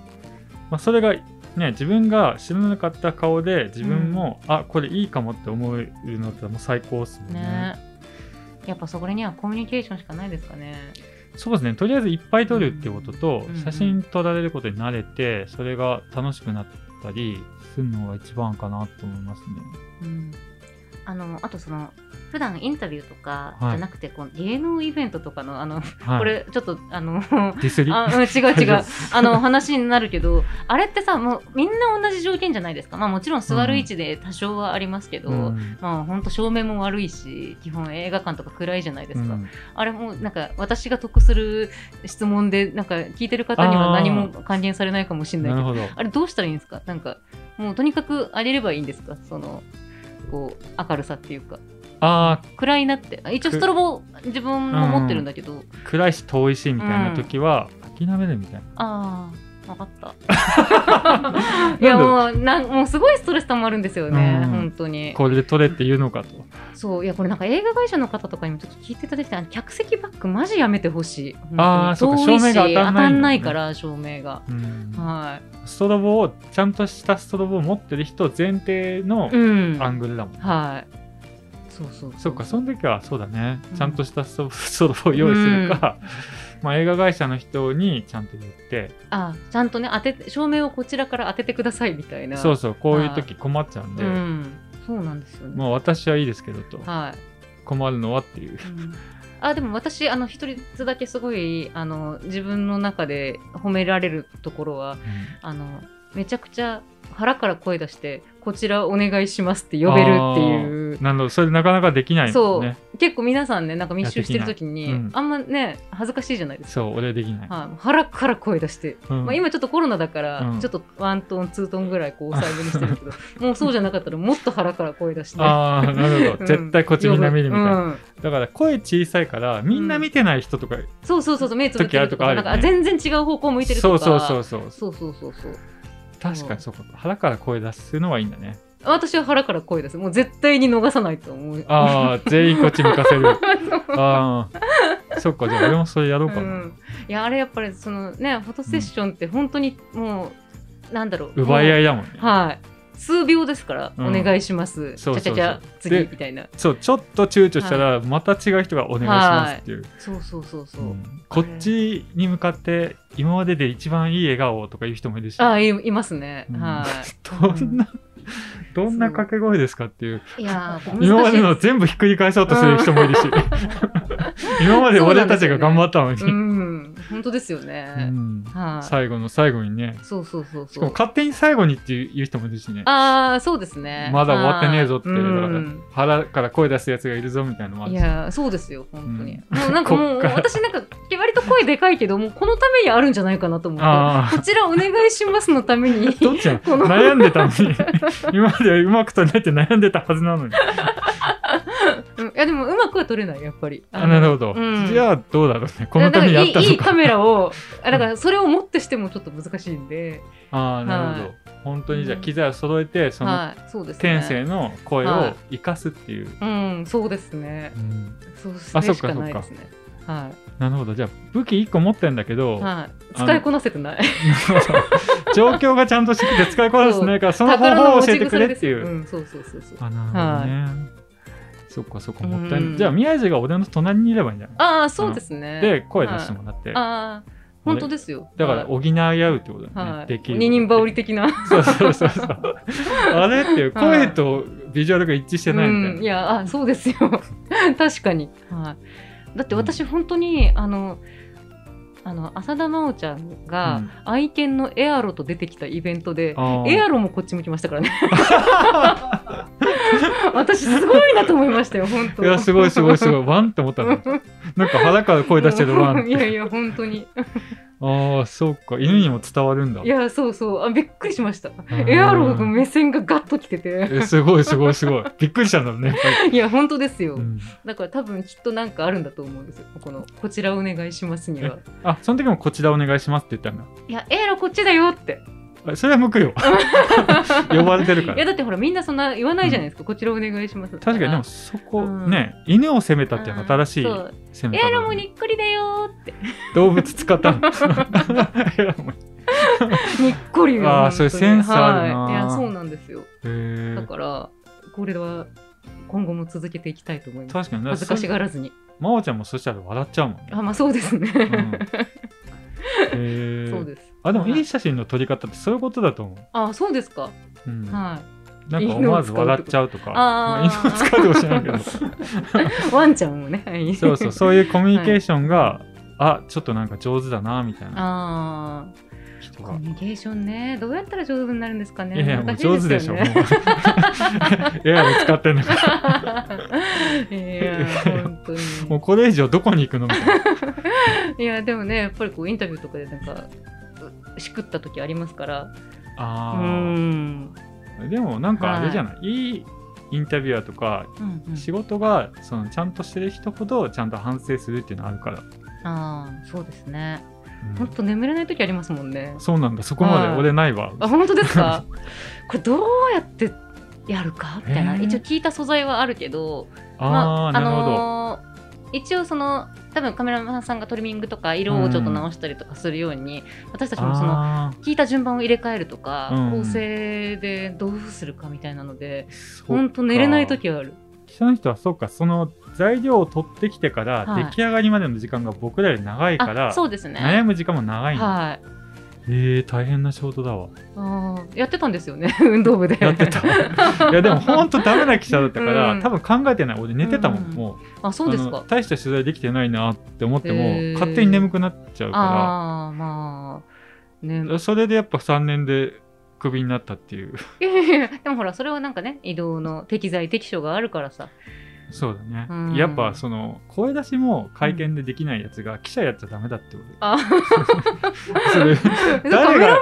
[SPEAKER 2] まあ、それがね自分が知らなかった顔で自分も、あこれいいかもって思えるのってもう最高っすもんね。
[SPEAKER 1] ね。やっぱそこにはコミュニケーションしかないですかね。
[SPEAKER 2] そうですね。とりあえずいっぱい撮るっていうことと、
[SPEAKER 1] うん
[SPEAKER 2] 写真撮られることに慣れてそれが楽しくなったりするのが一番かなと思いますね。
[SPEAKER 1] うん、あのあとその普段インタビューとかじ
[SPEAKER 2] はい。
[SPEAKER 1] ゃなくて、こう芸能イベントとかのあの、
[SPEAKER 2] はい。
[SPEAKER 1] これちょっとあのあうん違う違う。あの話になるけどあれってさもうみんな同じ条件じゃないですか。まあもちろん座る位置で多少はありますけど、
[SPEAKER 2] うん。
[SPEAKER 1] まあ本当照明も悪いし基本映画館とか暗いじゃないですか、
[SPEAKER 2] うん。
[SPEAKER 1] あれもなんか私が得する質問でなんか聞いてる方には何も還元されないかもしれないけどあれどうしたらいいんですか？なんかもうとにかく上げればいいんですか？そのこう明るさっていうか。
[SPEAKER 2] ああ
[SPEAKER 1] 暗いなって。あ一応ストロボ自分も持ってるんだけど、
[SPEAKER 2] 暗いし遠いしみたいな時は諦めるみたいな、
[SPEAKER 1] ああ分かった。(laughs) いやもうなんもうすごいストレス溜まるんですよね、
[SPEAKER 2] うん。
[SPEAKER 1] 本当に。
[SPEAKER 2] これで撮れって言うのかと。
[SPEAKER 1] そういやこれなんか映画会社の方とかにもちょっと聞いていただきたい客席バックマジやめてほしい。
[SPEAKER 2] あーそうか照明が当たんない
[SPEAKER 1] ないから照明が、
[SPEAKER 2] うん。
[SPEAKER 1] はい。
[SPEAKER 2] ストロボをちゃんとしたストロボを持ってる人前提の
[SPEAKER 1] うん。
[SPEAKER 2] アングルだもん、
[SPEAKER 1] はい。そうそう
[SPEAKER 2] そっかその時はそうだね、
[SPEAKER 1] うん。
[SPEAKER 2] ちゃんとしたストストロボを用意するか、まあ、映画会社の人にちゃんと言って
[SPEAKER 1] あちゃんとね当てて照明をこちらから当ててくださいみたいな。
[SPEAKER 2] そうそうこういう時困っちゃうんで、
[SPEAKER 1] うん、そうなんですよね、
[SPEAKER 2] もう私はいいですけどと。
[SPEAKER 1] はい。
[SPEAKER 2] 困るのはっていう。
[SPEAKER 1] うん。あでも私あの一つだけすごいあの自分の中で褒められるところはあのめちゃくちゃ腹から声出してこちらお願いしますって呼べるっていう。
[SPEAKER 2] なるほど。それなかなかできないん
[SPEAKER 1] そう、
[SPEAKER 2] ね
[SPEAKER 1] 結構皆さんねなんか密集してる時に、
[SPEAKER 2] うん
[SPEAKER 1] あんまね恥ずかしいじゃないですか、
[SPEAKER 2] そう俺できない、
[SPEAKER 1] はい、腹から声出して、
[SPEAKER 2] うん。
[SPEAKER 1] まあ、今ちょっとコロナだから、
[SPEAKER 2] うん。
[SPEAKER 1] ちょっとワントーンツートーンぐらいこう抑えめにしてるけど (laughs) もうそうじゃなかったらもっと腹から声出して。
[SPEAKER 2] ああなるほど、
[SPEAKER 1] うん。
[SPEAKER 2] 絶対こっちみんな見るみたいな、
[SPEAKER 1] うん。
[SPEAKER 2] だから声小さいからみんな見てない人とか、
[SPEAKER 1] そうそうそうそう目つぶってるとか
[SPEAKER 2] 時あるとかあるよね
[SPEAKER 1] なんか全然違う方向向いてるとか。
[SPEAKER 2] そうそうそうそう。
[SPEAKER 1] そうそうそうそう
[SPEAKER 2] 確かにそうか。腹から声出すのはいいんだね。
[SPEAKER 1] 私は腹から声出す。もう絶対に逃さないと思う。
[SPEAKER 2] ああ全員こっち向かせる。(laughs) ああそっかじゃあ俺もそれやろうかな、
[SPEAKER 1] うん、いやあれやっぱりそのねフォトセッションって本当にもう、なんだろう。
[SPEAKER 2] 奪い合
[SPEAKER 1] い
[SPEAKER 2] いだもんね。
[SPEAKER 1] はい数秒ですから、
[SPEAKER 2] うん。
[SPEAKER 1] お願いします。
[SPEAKER 2] そうそうそう。
[SPEAKER 1] ちゃちゃちゃ次
[SPEAKER 2] で
[SPEAKER 1] みたいな。
[SPEAKER 2] そうちょっと躊躇したらまた違う人がお願いしますっていう、
[SPEAKER 1] そうそうそうそう、
[SPEAKER 2] うん。こっちに向かって今までで一番いい笑顔とか言う人もいるし。
[SPEAKER 1] あいいますね、
[SPEAKER 2] うん。
[SPEAKER 1] はい。
[SPEAKER 2] どんなどんな掛け声ですかっていう。
[SPEAKER 1] いやー難しい。
[SPEAKER 2] 今までの全部ひっくり返そうとする人もいるし。(laughs) 今まで俺たちが頑張ったのに、
[SPEAKER 1] うん本当ですよね、
[SPEAKER 2] うん。
[SPEAKER 1] はい。
[SPEAKER 2] 最後の最後にね。
[SPEAKER 1] そうそうそう
[SPEAKER 2] しかも勝手に最後にっていう人もいるしね。
[SPEAKER 1] ああそうですね。
[SPEAKER 2] まだ終わってねえぞって。
[SPEAKER 1] うん。
[SPEAKER 2] 腹から声出すやつがいるぞみたいなのもあるし。
[SPEAKER 1] いやそうですよ本当に、
[SPEAKER 2] うん。
[SPEAKER 1] もうなんかもう (laughs) 私なんか割と声でかいけどもうこのためにあるんじゃないかなと思って。
[SPEAKER 2] あ
[SPEAKER 1] こちらお願いしますのために。
[SPEAKER 2] あ (laughs) どっちなの？(laughs)
[SPEAKER 1] この
[SPEAKER 2] 悩んでたのに。今まではうまく取れないって悩んでたはずなのに。
[SPEAKER 1] うん。いやでもうまくは撮れないやっぱり。
[SPEAKER 2] あなるほど、
[SPEAKER 1] うん。
[SPEAKER 2] じゃあどうだろうね。このためにやった
[SPEAKER 1] だからいいいいカ
[SPEAKER 2] のか
[SPEAKER 1] メラをあだからそれをもってしてもちょっと難しいんで、
[SPEAKER 2] ああなるほど、本当にじゃあ機材を揃えてその天性の声
[SPEAKER 1] は
[SPEAKER 2] を生かすっていう、
[SPEAKER 1] うんそうですね。
[SPEAKER 2] うん。
[SPEAKER 1] そう
[SPEAKER 2] あ
[SPEAKER 1] それしか
[SPEAKER 2] そっか。
[SPEAKER 1] ない。ですねは
[SPEAKER 2] なるほど。じゃあ武器1個持ってんだけど、
[SPEAKER 1] い、はい、使いこなせてない。
[SPEAKER 2] 状況がちゃんとしてて使いこなせないからその方法を教えてくれっていう。
[SPEAKER 1] うん、そうそうそうそう。
[SPEAKER 2] あなるほどね。そっかそっかもったいない。
[SPEAKER 1] うん。
[SPEAKER 2] じゃあ宮地が俺の隣にいればいいんじゃない？
[SPEAKER 1] ああそうですね。
[SPEAKER 2] で声出してもらって。
[SPEAKER 1] はい。ああ本当ですよ。
[SPEAKER 2] だから
[SPEAKER 1] はい。
[SPEAKER 2] 補い合うってことね。
[SPEAKER 1] はい。
[SPEAKER 2] できる。
[SPEAKER 1] 二人羽織的な。(laughs)
[SPEAKER 2] そうそうそうそう。あれっていう声とビジュアルが一致してないみたいな。
[SPEAKER 1] うん、いやあそうですよ。(laughs) 確かに、はい、だって私本当にあのあの浅田真央ちゃんが、
[SPEAKER 2] うん。
[SPEAKER 1] 愛犬のエアロと出てきたイベントで
[SPEAKER 2] あー。
[SPEAKER 1] エアロもこっち向きましたからね。(laughs) 私すごいなと思いましたよ本当。
[SPEAKER 2] いやすごいすごいすごい。ワンって思ったの。なんか腹から声出してるワンっ
[SPEAKER 1] いや
[SPEAKER 2] て。
[SPEAKER 1] いや本当に
[SPEAKER 2] ああそうか。犬にも伝わるんだ。
[SPEAKER 1] い。やそうそう。あびっくりしました。
[SPEAKER 2] ー
[SPEAKER 1] エアロの目線がガッときてて。
[SPEAKER 2] えすごいすごいすごい。(laughs) びっくりしたんだろうね。
[SPEAKER 1] いや本当ですよ、
[SPEAKER 2] うん。
[SPEAKER 1] だから多分きっとなんかあるんだと思うんですよ。このこちらお願いしますには。
[SPEAKER 2] あその時もこちらお願いしますって言ったんだ。
[SPEAKER 1] いやエアロこっちだよって。
[SPEAKER 2] あそれは向くよ。(laughs) 呼ばれてるから。
[SPEAKER 1] いやだってほらみんなそんな言わないじゃないですか、こちらお願いします。
[SPEAKER 2] 確かにでもそこ、
[SPEAKER 1] うん。
[SPEAKER 2] ね犬を責めたっていう新しい
[SPEAKER 1] うん。そう
[SPEAKER 2] 攻め方だね。
[SPEAKER 1] エアロもにっこりだよーって。
[SPEAKER 2] 動物使ったの。(laughs) エアロも
[SPEAKER 1] にっこりよ。
[SPEAKER 2] あー
[SPEAKER 1] 本当に。
[SPEAKER 2] それセンスあるな
[SPEAKER 1] はい、いやそうなんですよ。だからこれは今後も続けていきたいと思います。
[SPEAKER 2] 確かに
[SPEAKER 1] 恥ずかしがらずに。
[SPEAKER 2] 真央ちゃんもそしたら笑っちゃうもんね、
[SPEAKER 1] あまあそうですね、
[SPEAKER 2] うん。
[SPEAKER 1] そうです
[SPEAKER 2] あでもい
[SPEAKER 1] はい
[SPEAKER 2] 写真の撮り方ってそういうことだと思う、
[SPEAKER 1] あそうですか、
[SPEAKER 2] うん。
[SPEAKER 1] はい。
[SPEAKER 2] なんか思わず笑っちゃうとか。まあ、犬を使うかもしれないけど。
[SPEAKER 1] ワンちゃんもね。はい
[SPEAKER 2] そうそうそういうコミュニケーションが、あちょっとなんか上手だなみたいな。
[SPEAKER 1] あ
[SPEAKER 2] 人が。
[SPEAKER 1] ーコミュニケーションね。どうやったら上手になるんですかね。
[SPEAKER 2] いやいやもう
[SPEAKER 1] 難
[SPEAKER 2] 上手でしょもう。
[SPEAKER 1] すよね
[SPEAKER 2] エアロ使ってんだか。ら (laughs)
[SPEAKER 1] いや本当に。
[SPEAKER 2] もうこれ以上どこに行くのみたいな。(laughs)
[SPEAKER 1] いやでもねやっぱりこうインタビューとかでなんかうしくった時ありますから。う
[SPEAKER 2] あ
[SPEAKER 1] ん。
[SPEAKER 2] あ。でもなんかあれじゃない、い、いインタビュアーとか、
[SPEAKER 1] うんうん。
[SPEAKER 2] 仕事がそのちゃんとしてる人ほどちゃんと反省するっていうのあるから。
[SPEAKER 1] ああそうですね。
[SPEAKER 2] うん。
[SPEAKER 1] ほんと眠れない時ありますもんね。
[SPEAKER 2] そうなんだ、そこまで
[SPEAKER 1] はい。
[SPEAKER 2] 俺ないわ。
[SPEAKER 1] あ本当ですか？(laughs) これどうやってやるか？みたいな、
[SPEAKER 2] えー。
[SPEAKER 1] 一応聞いた素材はあるけど。
[SPEAKER 2] ああ、なるほど。
[SPEAKER 1] のー一応その多分カメラマンさんがトリミングとか色をちょっと直したりとかするように、私たちもその
[SPEAKER 2] あ
[SPEAKER 1] 聞いた順番を入れ替えるとか、
[SPEAKER 2] うん。
[SPEAKER 1] 構成でどうするかみたいなので
[SPEAKER 2] ー
[SPEAKER 1] ほんと寝れない時はある。
[SPEAKER 2] 記者の人はそうかその材料を取ってきてから
[SPEAKER 1] はい。
[SPEAKER 2] 出来上がりまでの時間が僕らより長いから、
[SPEAKER 1] あそうですね。
[SPEAKER 2] 悩む時間も長いんだ、
[SPEAKER 1] はい
[SPEAKER 2] えー、大変な仕事だわ。
[SPEAKER 1] あーやってたんですよね (laughs) 運動部で。
[SPEAKER 2] やってた。いやでも本当ダメな記者だったから、
[SPEAKER 1] うん。
[SPEAKER 2] 多分考えてない。俺寝てたもん、
[SPEAKER 1] うん。
[SPEAKER 2] もう。
[SPEAKER 1] あそうですか。
[SPEAKER 2] 大した取材できてないなって思っても、勝手に眠くなっちゃうか
[SPEAKER 1] ああまあね。
[SPEAKER 2] らそれでやっぱ3年でクビになったっていう。
[SPEAKER 1] いやいやでもほらそれはなんかね移動の適材適所があるからさ
[SPEAKER 2] そうだね、
[SPEAKER 1] うん。
[SPEAKER 2] やっぱその声出しも会見でできないやつが記者やっちゃダメだってこと。
[SPEAKER 1] あ。(laughs) (laughs)
[SPEAKER 2] それ
[SPEAKER 1] カ
[SPEAKER 2] 誰が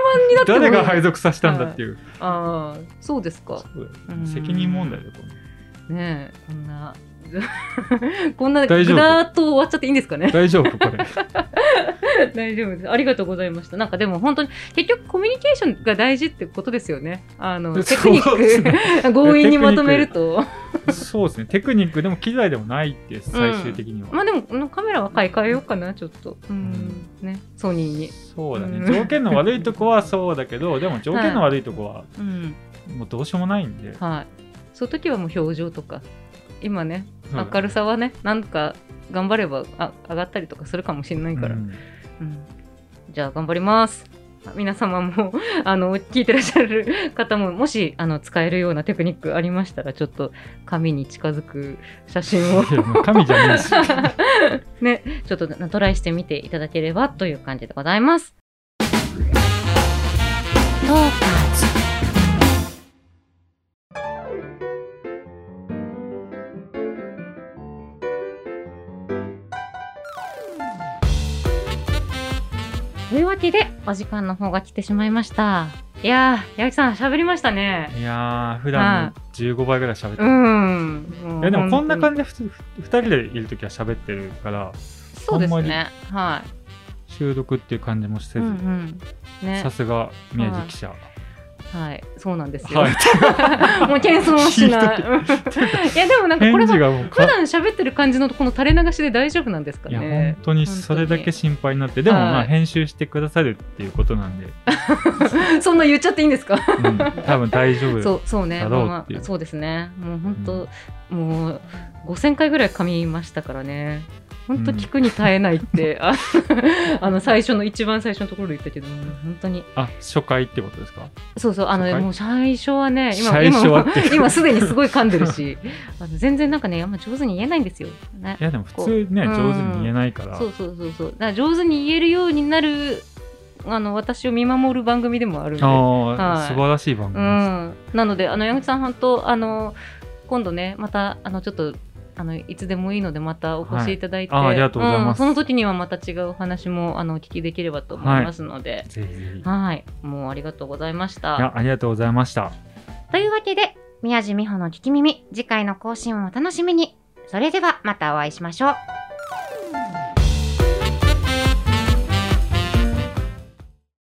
[SPEAKER 2] 誰が配属させたんだっていう、
[SPEAKER 1] ああそうですか。
[SPEAKER 2] そうだよ
[SPEAKER 1] うん
[SPEAKER 2] 責任問題だよこれ
[SPEAKER 1] ねえこんな (laughs) こんなぐだーっと終わっちゃっていいんですかね？
[SPEAKER 2] 大丈夫これ。(laughs)
[SPEAKER 1] 大丈夫です。ありがとうございました。なんかでも本当に結局コミュニケーションが大事ってことですよね。あのテクニック。(laughs) 強引にまとめると。
[SPEAKER 2] そうですね。テクニック。でも機材でもないっていう最終的には、
[SPEAKER 1] まあでもこのカメラは買い替えようかなちょっと。うん。ね。ソニーに。
[SPEAKER 2] そうだね、
[SPEAKER 1] うん。
[SPEAKER 2] 条件の悪いとこはそうだけどでも条件の悪いとこは
[SPEAKER 1] うん。
[SPEAKER 2] もうどうしようもないんで、
[SPEAKER 1] はい。そういう時はもう表情とか今ね明るさはねなんか頑張ればあ上がったりとかするかもしれないから、
[SPEAKER 2] うん。
[SPEAKER 1] うん。じゃあ頑張ります。皆様も (laughs) あの聞いてらっしゃる方ももしあの使えるようなテクニックありましたらちょっと紙に近づく写真を。
[SPEAKER 2] いやもう神じゃねえし。(laughs)
[SPEAKER 1] ねちょっとトライしてみていただければという感じでございます。というわけでお時間の方が来てしまいました。いやー、八木さん喋りましたね。
[SPEAKER 2] いやー普段の15倍ぐらい喋って
[SPEAKER 1] う
[SPEAKER 2] る、
[SPEAKER 1] う
[SPEAKER 2] いやでもこんな感
[SPEAKER 1] じ。
[SPEAKER 2] じで普通2人でいる時は喋ってるから
[SPEAKER 1] そうですね。は
[SPEAKER 2] 収録っていう感じもせ
[SPEAKER 1] い。
[SPEAKER 2] ず、
[SPEAKER 1] うんうん。ね
[SPEAKER 2] さ。すが宮地記者、
[SPEAKER 1] はい。そうなんですよ。
[SPEAKER 2] はい (laughs)
[SPEAKER 1] もう謙遜はしない。(laughs) うん (laughs) いやでもなんかこれが普段喋ってる感じのこの垂れ流しで大丈夫なんですか
[SPEAKER 2] いや
[SPEAKER 1] ね
[SPEAKER 2] 本。当にそれだけ心配になってでもま
[SPEAKER 1] はい
[SPEAKER 2] あ編集してくださるっていうことなんで、
[SPEAKER 1] そんな言っちゃっていいんですか？
[SPEAKER 2] うん、多分大丈夫
[SPEAKER 1] そうそうね。まあそうですね。もう本当、もう5000回ぐらい噛みましたからね。本当聞くに耐えないって、ああの (laughs) 最初の一番最初のところで言ったけど、本当に。
[SPEAKER 2] あ初回ってことですか？
[SPEAKER 1] そうそうあのもう最初はね今今 (laughs) 今すでにすごい噛んでるし、(laughs) あの全然なんかねあんま上手に言えないんですよ。ね。
[SPEAKER 2] い。やでも普通ね上手に言えないから。
[SPEAKER 1] そうそうそうそう。だ上手に言えるようになるあの私を見守る番組でもあるんで。はい。
[SPEAKER 2] 素晴らしい番
[SPEAKER 1] う
[SPEAKER 2] 組です、
[SPEAKER 1] ん、なのであの山口さん本当あの今度ねまたあのちょっとあのいつでもいいのでまたお越しいただいて、
[SPEAKER 2] はい。あありがとうございます。
[SPEAKER 1] ん。その時にはまた違うお話もあのお聞きできればと思いますので、
[SPEAKER 2] ぜひぜひい。
[SPEAKER 1] はい、もうありがとうございました。
[SPEAKER 2] やありがとうございました。
[SPEAKER 1] というわけで宮地美穂の聞き耳次回の更新をお楽しみに。それではまたお会いしましょう。